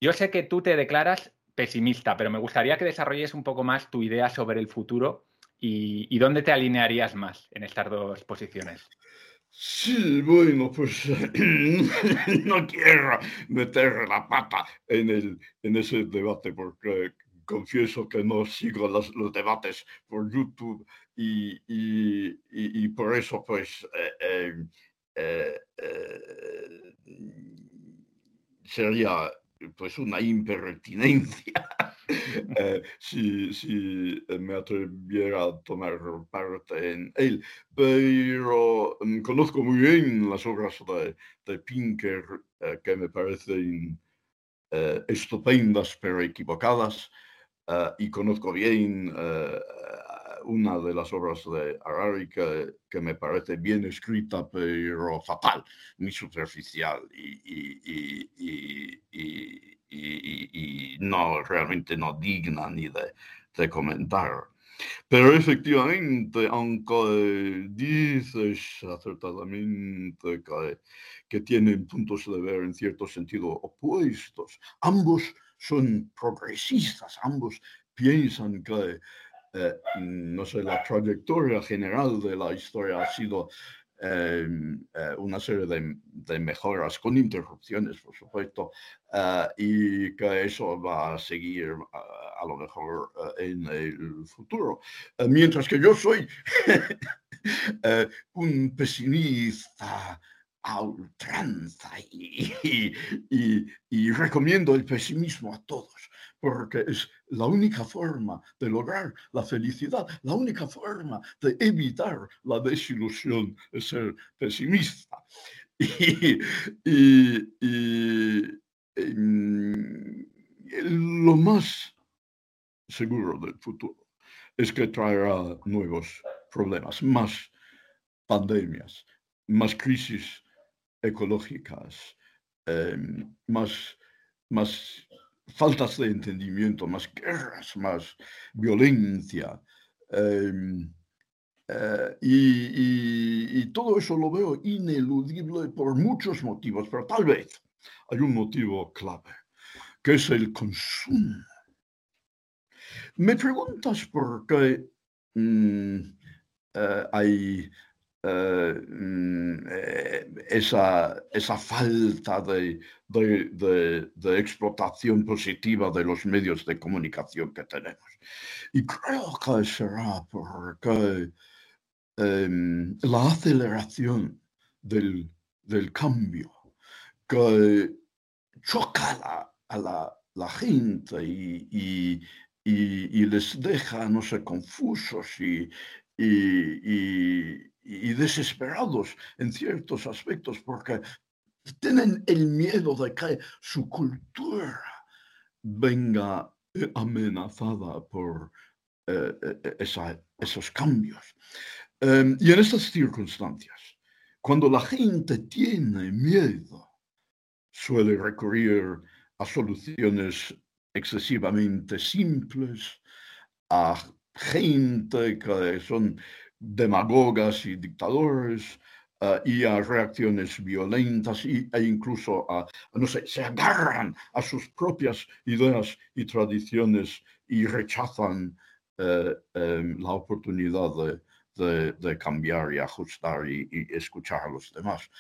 Yo sé que tú te declaras pesimista, pero me gustaría que desarrolles un poco más tu idea sobre el futuro y, dónde te alinearías más en estas dos posiciones. Sí, bueno, pues [CLEARS THROAT] no quiero meter la pata en, el, en ese debate porque confieso que no sigo los, debates por YouTube y, por eso pues eh, eh, eh, sería pues una impertinencia [LAUGHS] eh, si, me atreviera a tomar parte en él. Pero mm, conozco muy bien las obras de, de Pinker eh, que me parecen eh, estupendas pero equivocadas y conozco bien una de las obras de Harari que, que, me parece bien escrita, pero fatal, muy superficial y, y, y, no realmente no digna ni de, de comentar. Pero efectivamente, aunque dices acertadamente que, que, tienen puntos de ver en cierto sentido opuestos, ambos son progresistas, ambos piensan que eh, no sé, la trayectoria general de la historia ha sido em, eh, una serie de, mejoras con interrupciones, por supuesto, eh, y que eso va a seguir a lo mejor en el futuro. mientras que yo soy [LAUGHS] un pesimista a ultranza y, y, recomiendo el pesimismo a todos porque es la única forma de lograr la felicidad, la única forma de evitar la desilusión es ser pesimista. [LAUGHS] Y, lo más seguro del futuro es que traerá nuevos problemas, más pandemias, más crisis ecológicas, em, más, más faltas de entendimiento, más guerras, más violencia. Em, eh, y, todo eso lo veo ineludible por muchos motivos, pero tal vez hay un motivo clave, que es el consumo. Me preguntas por qué mm, eh, hay eh, mm, eh, esa, esa, falta de, de, explotación positiva de los medios de comunicación que tenemos. Y creo que será porque em, la aceleración del, del, cambio que choca a la, la, gente y, y, y, les deja, no sé, confusos y, y, desesperados en ciertos aspectos porque tienen el miedo de que su cultura venga eh, amenazada por eh, eh, esos cambios. Em, y en estas circunstancias, cuando la gente tiene miedo, suele recurrir a soluciones excesivamente simples, a gente que son demagogas y dictadores ah, y a reacciones violentas y, e incluso a, no sé, se agarran a sus propias ideas y tradiciones y rechazan eh, em, la oportunidad de, de, cambiar y ajustar y, escuchar a los demás.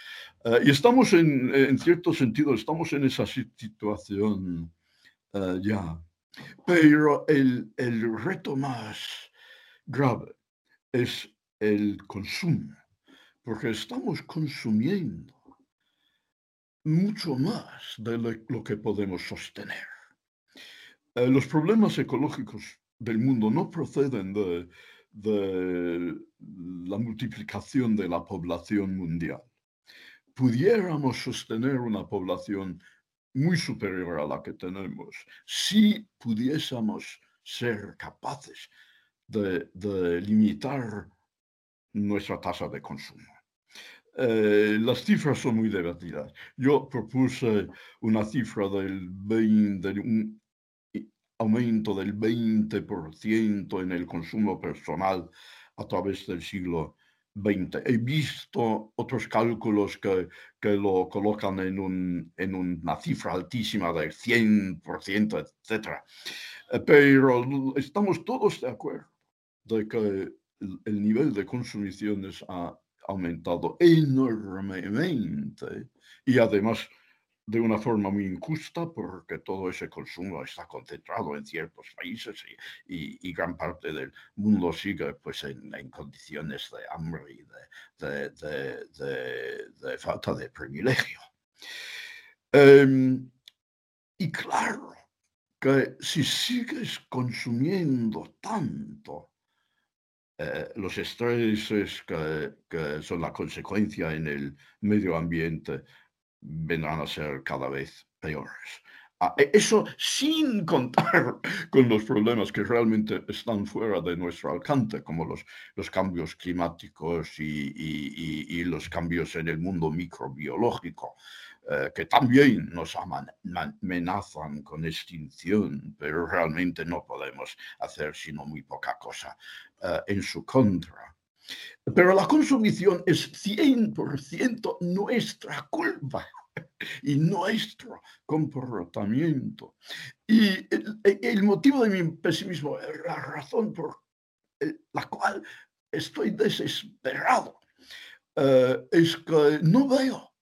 Eh, y estamos en, en, cierto sentido, estamos en esa situación eh, ya. Pero el, el reto más grave es el consumo, porque estamos consumiendo mucho más de lo que podemos sostener. Eh, los problemas ecológicos del mundo no proceden de, de la multiplicación de la población mundial, pudiéramos sostener una población muy superior a la que tenemos si pudiésemos ser capaces de, limitar nuestra tasa de consumo. Eh, las cifras son muy divertidas. Yo propuse una cifra del 20, un aumento del 20% en el consumo personal a través del siglo XX. He visto otros cálculos que, que lo colocan en, un, en una cifra altísima del 100%, etc. Eh, pero estamos todos de acuerdo de que el nivel de consumiciones ha aumentado enormemente y además de una forma muy injusta porque todo ese consumo está concentrado en ciertos países y, gran parte del mundo sigue pues en, condiciones de hambre y de, falta de privilegio. Em, y claro que si sigues consumiendo tanto, eh, los estreses que, son la consecuencia en el medio ambiente vendrán a ser cada vez peores. Ah, e, eso sin [LAUGHS] contar con los problemas que realmente están fuera de nuestro alcance, como los, los cambios climáticos y, los cambios en el mundo microbiológico, eh, que también nos amenazan con extinción, pero realmente no podemos hacer sino muy poca cosa eh, en su contra. Pero la consumición es 100% nuestra culpa y nuestro comportamiento. Y el, motivo de mi pesimismo, la razón por la cual estoy desesperado, eh, es que no veo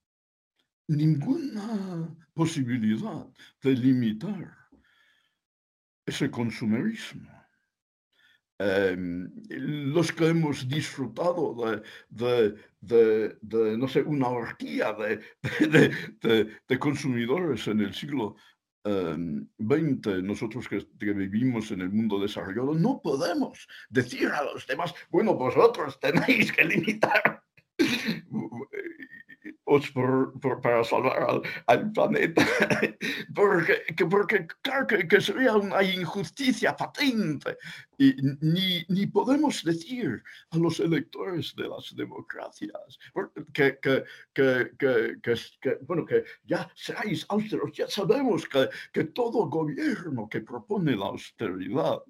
ninguna posibilidad de limitar ese consumerismo. Em, los que hemos disfrutado de, de, no sé, una horquilla de, consumidores en el siglo XX, em, nosotros que, que, vivimos en el mundo desarrollado, no podemos decir a los demás, bueno, vosotros tenéis que limitar [LAUGHS] para salvar al, planeta, [LAUGHS] porque, porque claro que, sería una injusticia patente. Y ni, ni, podemos decir a los electores de las democracias que, que, que, bueno, que ya seáis austeros, ya sabemos que, que todo gobierno que propone la austeridad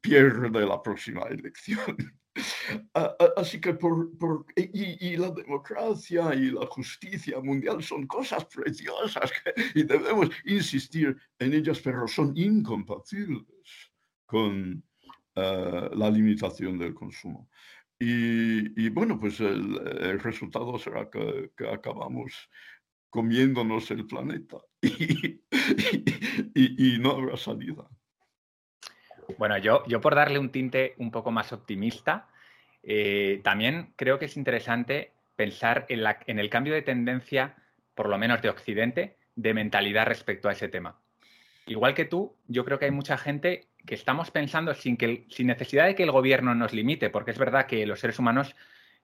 pierde la próxima elección. Así que por, y, la democracia y la justicia mundial son cosas preciosas y debemos insistir en ellas, pero son incompatibles con eh, la limitación del consumo. Y, bueno, pues el, resultado será que, acabamos comiéndonos el planeta [LAUGHS] y, y no habrá salida. Bueno, yo, yo por darle un tinte un poco más optimista, eh, también creo que es interesante pensar en, la, en, el cambio de tendencia, por lo menos de Occidente, de mentalidad respecto a ese tema. Igual que tú, yo creo que hay mucha gente que estamos pensando sin, que, sin necesidad de que el gobierno nos limite, porque es verdad que los seres humanos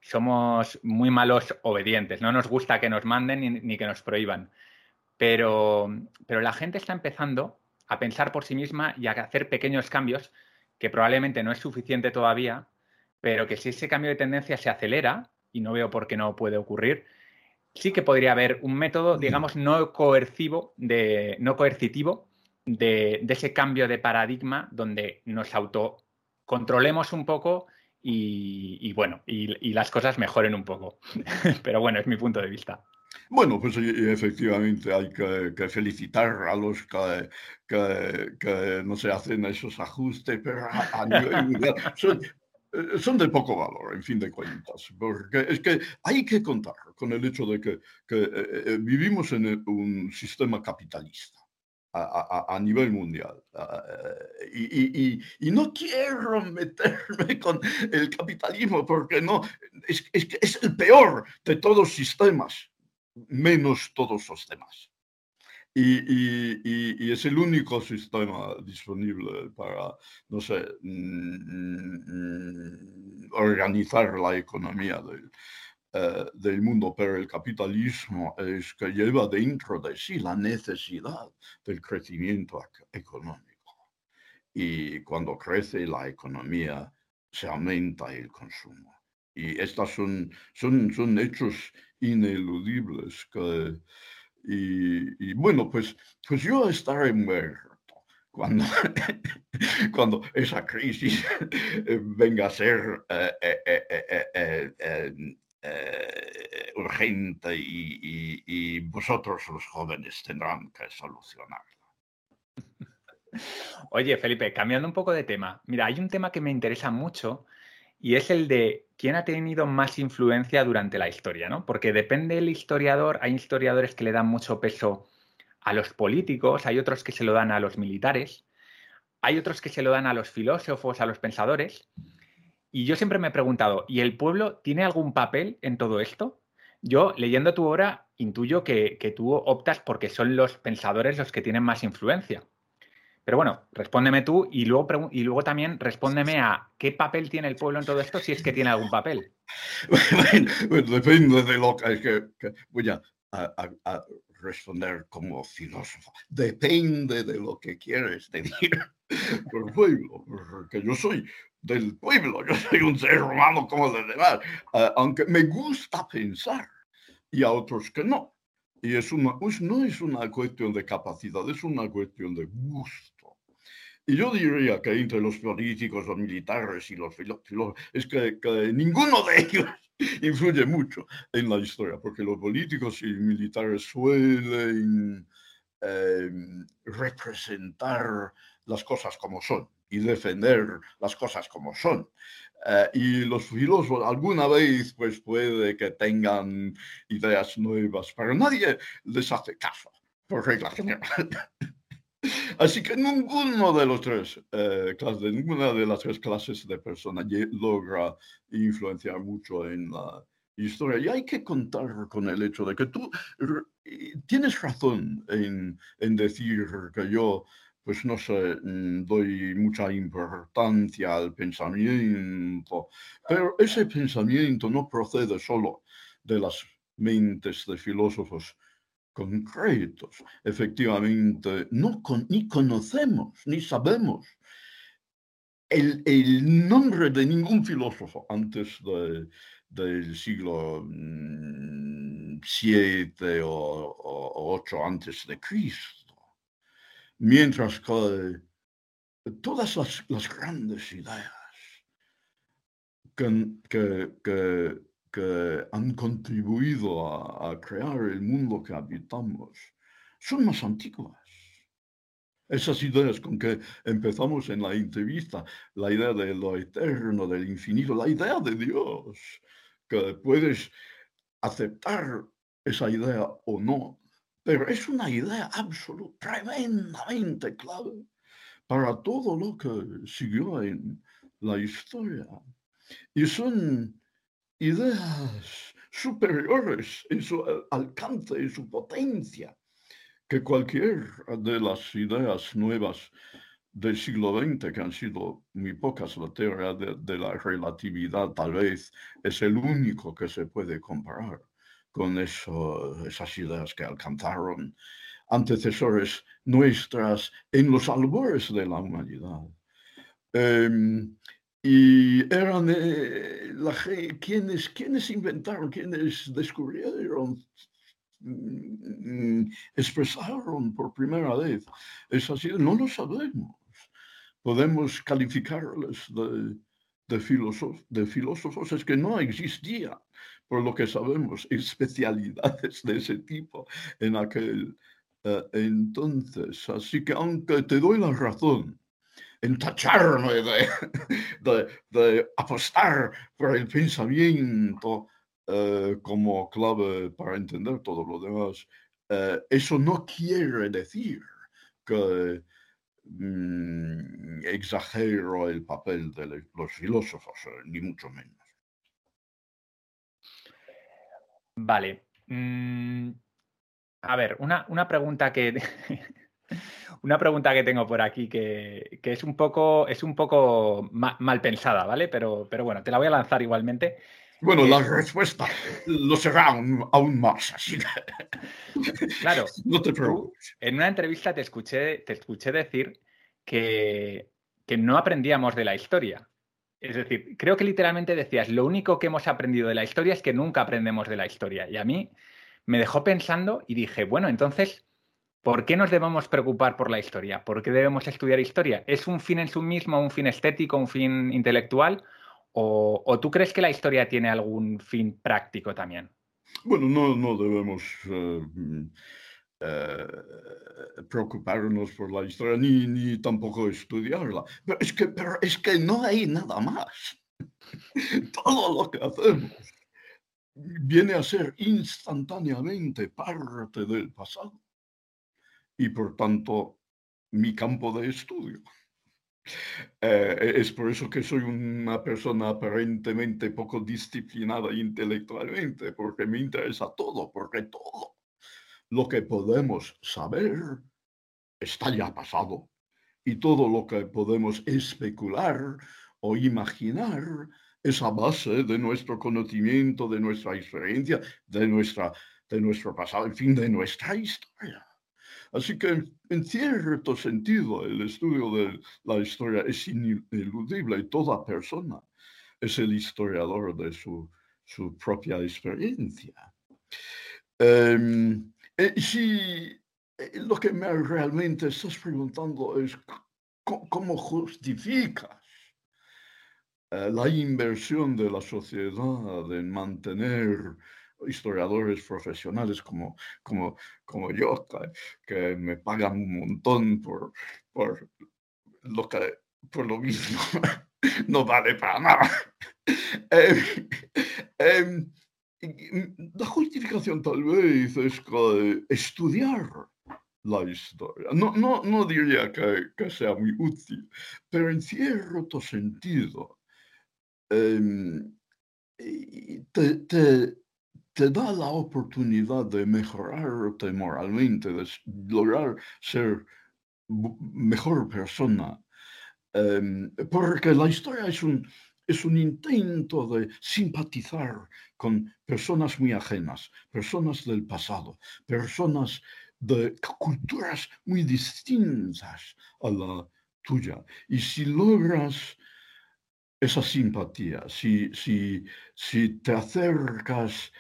somos muy malos obedientes, no nos gusta que nos manden ni, ni que nos prohíban. Pero, pero la gente está empezando a pensar por sí misma y a hacer pequeños cambios, que probablemente no es suficiente todavía, pero que si ese cambio de tendencia se acelera, y no veo por qué no puede ocurrir, sí que podría haber un método, digamos, no coercivo, de, no coercitivo, de, ese cambio de paradigma donde nos autocontrolemos un poco y, bueno, y, las cosas mejoren un poco. [LAUGHS] Pero bueno, es mi punto de vista. Bueno, pues efectivamente hay que, felicitar a los que, que, no se hacen esos ajustes, pero a, nivel [LAUGHS] eh, son, de poco valor, en fin de cuentas, porque es que hay que contar con el hecho de que, eh, eh, vivimos en un sistema capitalista. A, nivel mundial. y, y, no quiero [LAUGHS] meterme con el capitalismo porque no, es, es, es el peor de todos los sistemas menos todos los demás. y, es el único sistema disponible para, no sé, mm, mm, organizar la economía del, eh, del mundo, pero el capitalismo es que lleva dentro de sí la necesidad del crecimiento económico. Y cuando crece la economía, se aumenta el consumo. Y estos son, son, son hechos ineludibles que y, bueno, pues, pues yo estaré muerto cuando, [LAUGHS] cuando esa crisis venga a ser eh, eh, eh, urgente y, y, vosotros los jóvenes tendrán que solucionarla. [LAUGHS] Oye, Felipe, cambiando un poco de tema. Mira, hay un tema que me interesa mucho y es el de quién ha tenido más influencia durante la historia, ¿no? Porque depende del historiador, hay historiadores que le dan mucho peso a los políticos, hay otros que se lo dan a los militares, hay otros que se lo dan a los filósofos, a los pensadores. Y yo siempre me he preguntado, ¿y el pueblo tiene algún papel en todo esto? Yo, leyendo tu obra, intuyo que, que tú optas porque son los pensadores los que tienen más influencia. Pero bueno, respóndeme tú y luego, y luego también respóndeme a qué papel tiene el pueblo en todo esto, si es que tiene algún papel. Bueno, [LAUGHS] depende de lo que, voy a, responder como filósofo. Depende de lo que quieres decir [LAUGHS] por pueblo, porque yo soy del pueblo, yo soy un ser humano como los demás, eh, aunque me gusta pensar y a otros que no. Y es una, pues no es una cuestión de capacidad, es una cuestión de gusto. Y yo diría que entre los políticos, los militares y los filósofos, es que, ninguno de ellos [LAUGHS] influye mucho en la historia, porque los políticos y militares suelen em, representar las cosas como son y defender las cosas como son. Eh, y los filósofos alguna vez pues puede que tengan ideas nuevas, pero nadie les hace caso, por regla general. [LAUGHS] Así que ninguno de los tres eh, clases, ninguna de las tres clases de personas logra influenciar mucho en la historia. Y hay que contar con el hecho de que tú tienes razón en, en decir que yo, pues no sé, mm, doy mucha importancia al pensamiento, pero ese pensamiento no procede solo de las mentes de filósofos concretos. Efectivamente, no ni conocemos, ni sabemos el, nombre de ningún filósofo antes del siglo VII mm, o, VIII antes de Cristo. Mientras que todas las, grandes ideas que que han contribuido a, crear el mundo que habitamos son más antiguas. Esas ideas con que empezamos en la entrevista, la idea de lo eterno, del infinito, la idea de Dios, que puedes aceptar esa idea o no, pero es una idea absoluta, tremendamente clave para todo lo que siguió en la historia. Y son ideas superiores en su alcance, y su potencia, que cualquier de las ideas nuevas del siglo XX, que han sido muy pocas, la teoría de, la relatividad tal vez es el único que se puede comparar con esas ideas que alcanzaron antecesores nuestras en los albores de la humanidad. Em, y eran eh, la, quienes, quienes inventaron, quienes descubrieron, mm, expresaron por primera vez es así, no lo sabemos. Podemos calificarles de, de, de filósofos, es que no existía, por lo que sabemos, [LAUGHS] especialidades de ese tipo en aquel eh, entonces. Así que aunque te doy la razón, en tacharme de, apostar por el pensamiento eh, como clave para entender todo lo demás. Eh, eso no quiere decir que mm, exagero el papel de los filósofos, eh, ni mucho menos. Vale. Mm, A ver, una, pregunta que [LAUGHS] una pregunta que tengo por aquí que, es un poco, es un poco mal pensada, ¿vale? Pero, pero bueno, te la voy a lanzar igualmente. Bueno, la respuesta lo será aún, más, así [LAUGHS] Claro. [LAUGHS] no te preocupes. En una entrevista te escuché, te escuché decir que, que no aprendíamos de la historia. Es decir, creo que literalmente decías, lo único que hemos aprendido de la historia es que nunca aprendemos de la historia. Y a mí me dejó pensando y dije, bueno, entonces, ¿por qué nos debemos preocupar por la historia? ¿Por qué debemos estudiar historia? ¿Es un fin en sí mismo, un fin estético, un fin intelectual? ¿O, tú crees que la historia tiene algún fin práctico también? Bueno, no, no debemos eh, eh, preocuparnos por la historia ni, ni, tampoco estudiarla. Pero es, que, pero es que no hay nada más. [LAUGHS] Todo lo que hacemos viene a ser instantáneamente parte del pasado y por tanto mi campo de estudio. Eh, es por eso que soy una persona aparentemente poco disciplinada intelectualmente, porque me interesa todo, porque todo lo que podemos saber está ya pasado y todo lo que podemos especular o imaginar es a base de nuestro conocimiento, de nuestra experiencia, de, nuestra, de nuestro pasado, en fin, de nuestra historia. Así que, en cierto sentido, el estudio de la historia es ineludible y toda persona es el historiador de su, propia experiencia. Em, eh, si eh, lo que me realmente estás preguntando es cómo justificas eh, la inversión de la sociedad en mantener historiadores profesionales como, como, como yo, que, me pagan un montón por, por, lo, que, por lo mismo [LAUGHS] no vale para nada. [LAUGHS] Em, em, la justificación tal vez es que estudiar la historia. No, no, no diría que, que, sea muy útil, pero en cierto sentido em, te, te da la oportunidad de mejorarte moralmente, de lograr ser mejor persona. Em, porque la historia es un, es un intento de simpatizar con personas muy ajenas, personas del pasado, personas de culturas muy distintas a la tuya. Y si logras esa simpatía, si, si, si te acercas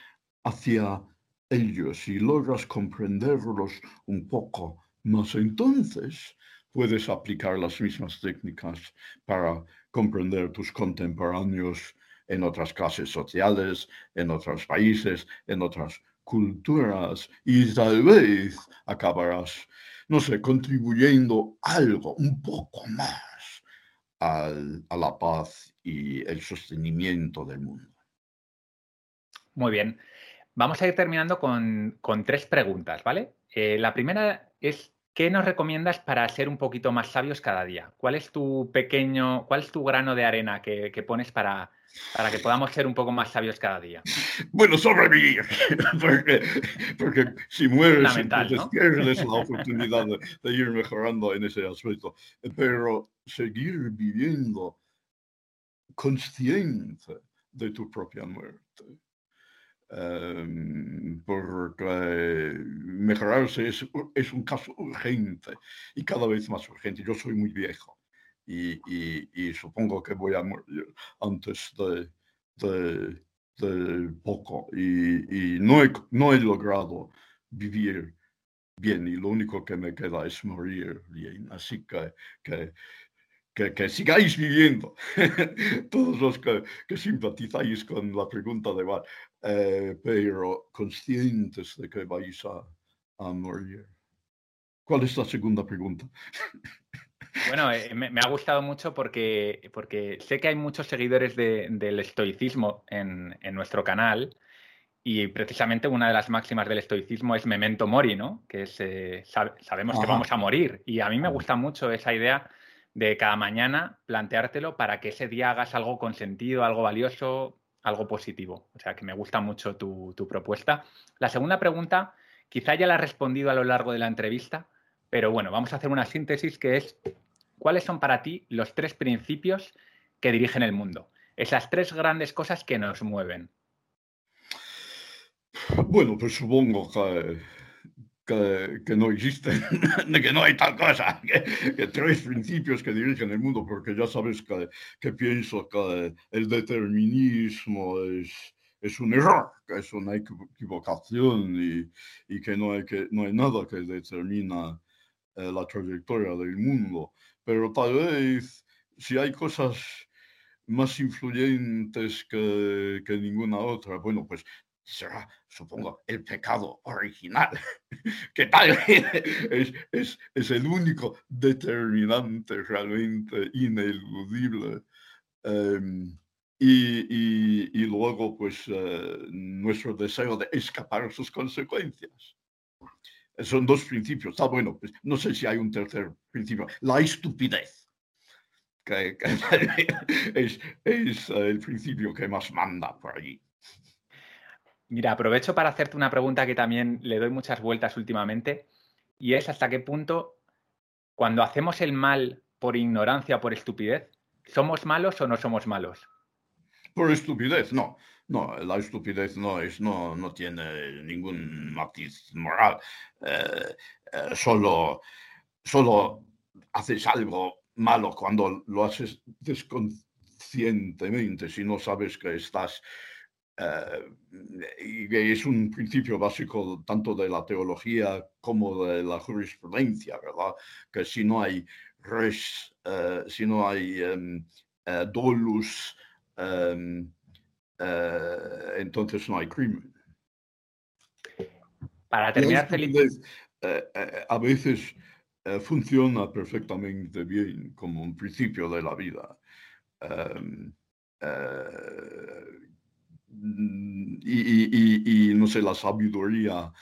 hacia ellos y logras comprenderlos un poco más, entonces puedes aplicar las mismas técnicas para comprender tus contemporáneos en otras clases sociales, en otros países, en otras culturas y tal vez acabarás, no sé, contribuyendo algo, un poco más al, a la paz y el sostenimiento del mundo. Muy bien. Vamos a ir terminando con, tres preguntas, ¿vale? Eh, la primera es, ¿qué nos recomiendas para ser un poquito más sabios cada día? ¿Cuál es tu pequeño, cuál es tu grano de arena que, pones para, para que podamos ser un poco más sabios cada día? Bueno, sobrevivir, [LAUGHS] porque, porque si mueres, entonces pierdes la oportunidad de, ir mejorando en ese aspecto. Pero seguir viviendo consciente de tu propia muerte Em, porque mejorarse es, es, un caso urgente y cada vez más urgente. Yo soy muy viejo y, y, supongo que voy a morir antes de, de, de poco y, y, no, he, no he logrado vivir bien y lo único que me queda es morir bien. Así que, que que, sigáis viviendo, [LAUGHS] todos los que, que, simpatizáis con la pregunta de Val, eh, pero conscientes de que vais a, a, morir. ¿Cuál es la segunda pregunta? Bueno, eh, me, ha gustado mucho porque, porque sé que hay muchos seguidores del estoicismo en, en, nuestro canal y precisamente una de las máximas del estoicismo es memento mori, ¿no? Que es, eh, sabemos que vamos a morir y a mí me gusta mucho esa idea de cada mañana planteártelo para que ese día hagas algo con sentido, algo valioso, algo positivo. O sea que me gusta mucho tu, propuesta. La segunda pregunta Quizá ya la has respondido a lo largo de la entrevista, pero bueno, vamos a hacer una síntesis que es, ¿cuáles son para ti los tres principios que dirigen el mundo? Esas tres grandes cosas que nos mueven. Bueno, pues supongo que que, no existen, [LAUGHS] que no hay tal cosa, [LAUGHS] que, tres principios que dirigen el mundo, porque ya sabes que, que pienso que el determinismo es, es un error, que es una equivocación y, y que, no hay que no hay nada que determina eh, la trayectoria del mundo. Pero tal vez si hay cosas más influyentes que, que ninguna otra, bueno, pues será, supongo, el pecado original, [LAUGHS] que tal es, es, es el único determinante realmente ineludible. Em, y, luego, pues, uh, nuestro deseo de escapar sus consecuencias. Son dos principios. Ah, bueno, pues no sé si hay un tercer principio. La estupidez, que, que [LAUGHS] es, es el principio que más manda por allí. Mira, aprovecho para hacerte una pregunta que también le doy muchas vueltas últimamente, y es hasta qué punto, cuando hacemos el mal por ignorancia o por estupidez, ¿somos malos o no somos malos? Por estupidez, no. No, la estupidez no, es, no, no tiene ningún matiz moral. Eh, eh, solo, haces algo malo cuando lo haces desconscientemente, si no sabes que estás y es un principio básico tanto de la teología como de la jurisprudencia, ¿verdad? Que si no hay res, eh, si no hay um, uh, dolus, um, uh, entonces no hay crimen. Para terminar, Felipe. a veces funciona perfectamente bien como un principio de la vida. Um, Mm, y, no sé, la sabiduría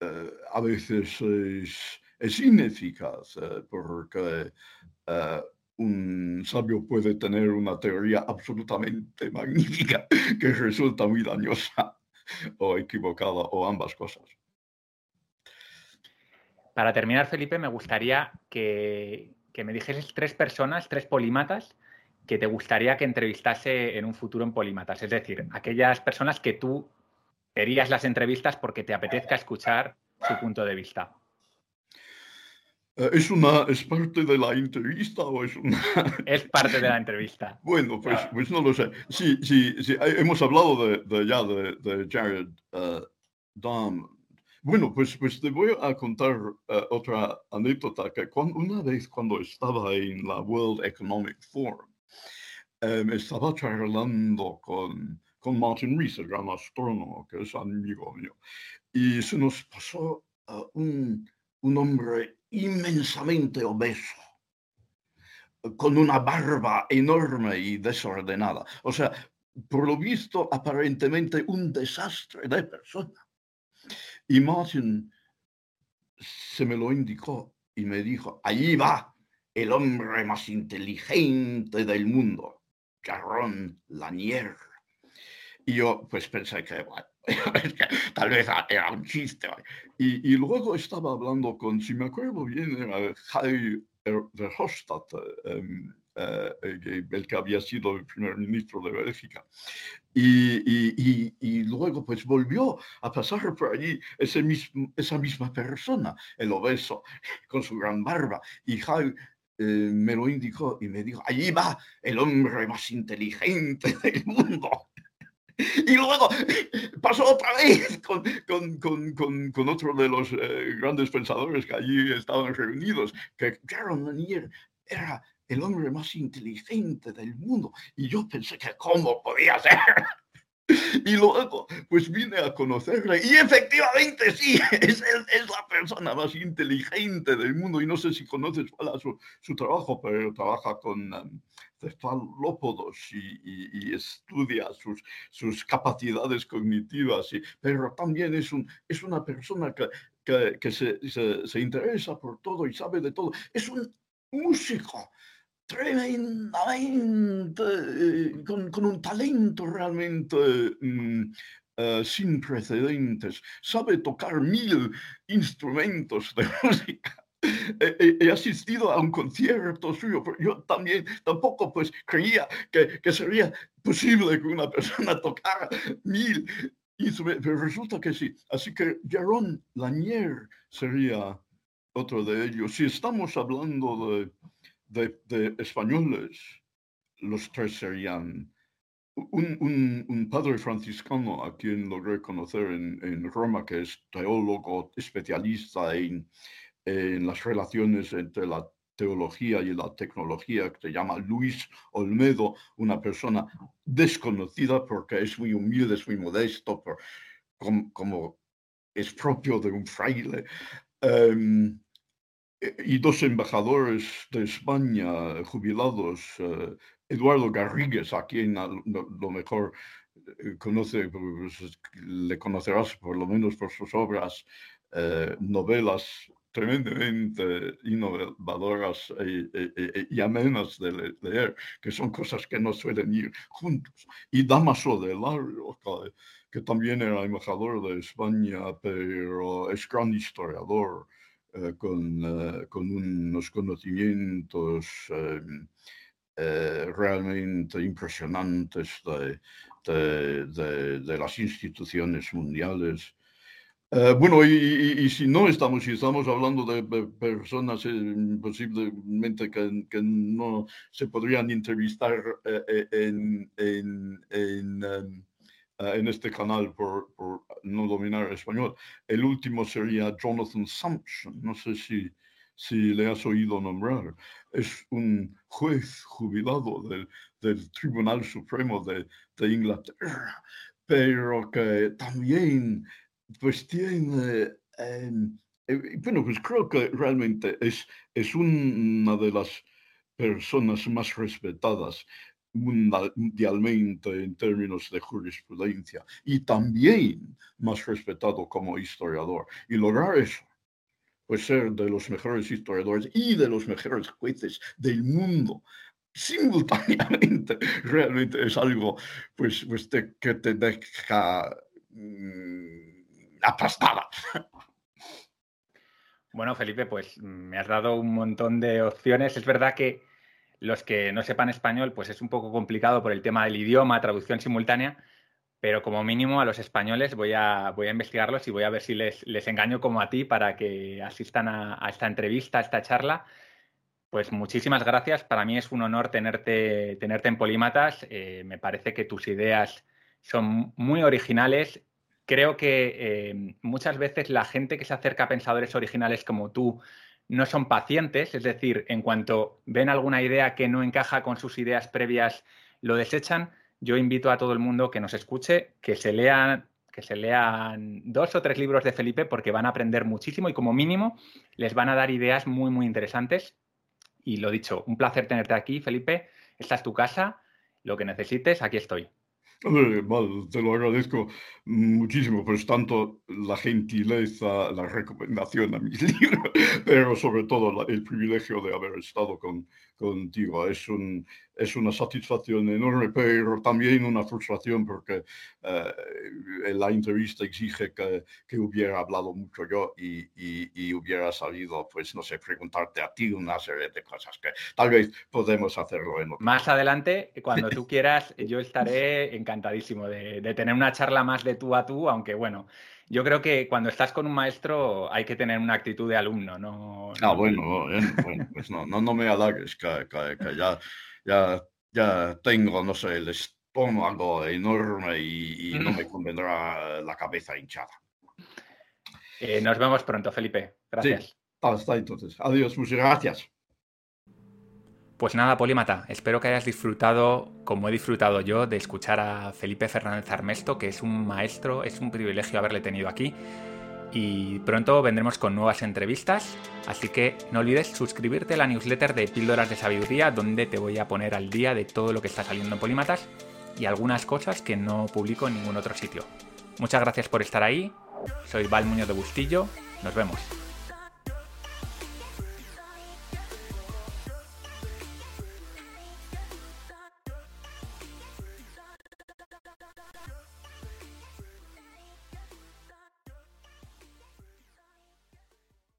eh, a veces es, ineficaz eh, porque eh, un sabio puede tener una teoría absolutamente magnífica [LAUGHS] que resulta muy dañosa o equivocada o ambas cosas. Para terminar, Felipe, me gustaría que, que me dijeses tres personas, tres polímatas que te gustaría que entrevistase en un futuro en Polímatas? Es decir, aquellas personas que tú verías las entrevistas porque te apetezca escuchar su punto de vista. Eh, ¿Es, una, ¿Es parte de la entrevista o es una...? [LAUGHS] Es parte de la entrevista. bueno, pues, pues no lo sé. Sí, sí, sí hemos hablado de, ya de, Jared uh, Bueno, pues, pues te voy a contar eh, otra anécdota que una vez cuando estaba en la World Economic Forum, me estaba charlando con, con Martin Rees, el gran astrónomo, que es amigo mío, y se nos pasó un, un hombre inmensamente obeso, con una barba enorme y desordenada. O sea, por lo visto, aparentemente un desastre de persona. Y Martin se me lo indicó y me dijo, allí va el hombre más inteligente del mundo. Jarrón Lanier. Y yo pues pensé que, [LAUGHS] tal vez era un chiste. Y, luego estaba hablando con, si me acuerdo bien, era Jaime Verhofstadt, em, eh, el que había sido el primer ministro de Bélgica. Y, luego pues volvió a pasar por allí ese mismo, esa misma persona, el obeso, con su gran barba. Y Jaime eh, me lo indicó y me dijo, allí va el hombre más inteligente [LAUGHS] del mundo. Y luego pasó otra vez con, con, con, con otro de los eh, grandes pensadores que allí estaban reunidos, que Jaron Lanier era el hombre más inteligente del mundo. Y yo pensé que cómo podía ser. [LAUGHS] Y luego, pues vine a conocerle. Y efectivamente sí, [LAUGHS] es, es, la persona más inteligente del mundo. Y no sé si conoces su, su trabajo, pero trabaja con um, cefalópodos y, y, estudia sus, sus capacidades cognitivas, y, pero también es, un, es una persona que, que, que se, se, se interesa por todo y sabe de todo. Es un músico tremendamente, eh, con, un talento realmente mm, eh, sin precedentes, sabe tocar mil instrumentos de [LAUGHS] música. He, asistido a un concierto suyo, pero yo también tampoco pues creía que, que sería posible que una persona [LAUGHS] tocara mil instrumentos, pero resulta que sí. Así que Jaron Lanier sería otro de ellos. Si estamos hablando de, de, españoles, los tres serían un, un, padre franciscano a quien logré conocer en, en Roma, que es teólogo especialista en, en las relaciones entre la teología y la tecnología, que se llama Luis Olmedo, una persona desconocida porque es muy humilde, es muy modesto, por, como, es propio de un fraile. Em, y dos embajadores de España jubilados, eh, Eduardo Garrigues, a quien a lo, mejor eh, conoce, pues, le conocerás por lo menos por sus obras, eh, novelas tremendamente innovadoras y amenas de leer, que son cosas que no suelen ir juntos. Y Damaso de Lario, que también era embajador de España, pero es gran historiador, con, eh, con, unos conocimientos em, eh, realmente impresionantes de, de, las instituciones mundiales. bueno, y, si no estamos, si estamos hablando de personas posiblemente que, que, no se podrían entrevistar en, em, eh, en este canal por, por, no dominar español. El último sería Jonathan Sumption, no sé si, si le has oído nombrar. Es un juez jubilado del, del Tribunal Supremo de, de, Inglaterra, pero que también pues tiene... Eh, bueno, pues creo que realmente es, es una de las personas más respetadas mundialmente en términos de jurisprudencia y también más respetado como historiador. Y lograr eso, pues ser de los mejores historiadores y de los mejores jueces del mundo simultáneamente, [LAUGHS] realmente es algo pues, pues que te deja mm, aplastada. Bueno, Felipe, pues me has dado un montón de opciones. Es verdad que los que no sepan español, pues es un poco complicado por el tema del idioma, traducción simultánea, pero como mínimo a los españoles voy a, voy a investigarlos y voy a ver si les, les engaño como a ti para que asistan a, esta entrevista, a esta charla. Pues muchísimas gracias. Para mí es un honor tenerte, tenerte en Polímatas. Eh, me parece que tus ideas son muy originales. Creo que eh, muchas veces la gente que se acerca a pensadores originales como tú no son pacientes, es decir, en cuanto ven alguna idea que no encaja con sus ideas previas, lo desechan. Yo invito a todo el mundo que nos escuche, que se lean que se lean dos o tres libros de Felipe porque van a aprender muchísimo y como mínimo les van a dar ideas muy, muy interesantes. Y lo dicho, un placer tenerte aquí, Felipe. Esta es tu casa. Lo que necesites, aquí estoy te lo agradezco muchísimo, pues tanto la gentileza, la recomendación a mis [LAUGHS] libros, pero sobre todo el privilegio de haber estado con, contigo. Es, un, es una satisfacción enorme, pero también una frustración porque eh, la entrevista exige que, que, hubiera hablado mucho yo y, y, hubiera sabido, pues no sé, preguntarte a ti una serie de cosas que tal vez podemos hacerlo en otro Más adelante, cuando [LAUGHS] tú quieras, yo estaré encantadísimo de, de tener una charla más de tú a tú, aunque bueno, yo creo que cuando estás con un maestro hay que tener una actitud de alumno, ¿no? Ah, bueno, pues no, no, me halagues, que, ya, ya, ya tengo, no sé, el estómago enorme y, no me convendrá la cabeza hinchada. Eh, nos vemos pronto, Felipe. Gracias. Sí, hasta entonces. Adiós, muchas gracias. Pues nada, Polímata, espero que hayas disfrutado, como he disfrutado yo, de escuchar a Felipe Fernández Armesto, que es un maestro, es un privilegio haberle tenido aquí. Y pronto vendremos con nuevas entrevistas, así que no olvides suscribirte a la newsletter de Píldoras de Sabiduría, donde te voy a poner al día de todo lo que está saliendo en Polímatas y algunas cosas que no publico en ningún otro sitio. Muchas gracias por estar ahí, soy Val Muñoz de Bustillo, nos vemos.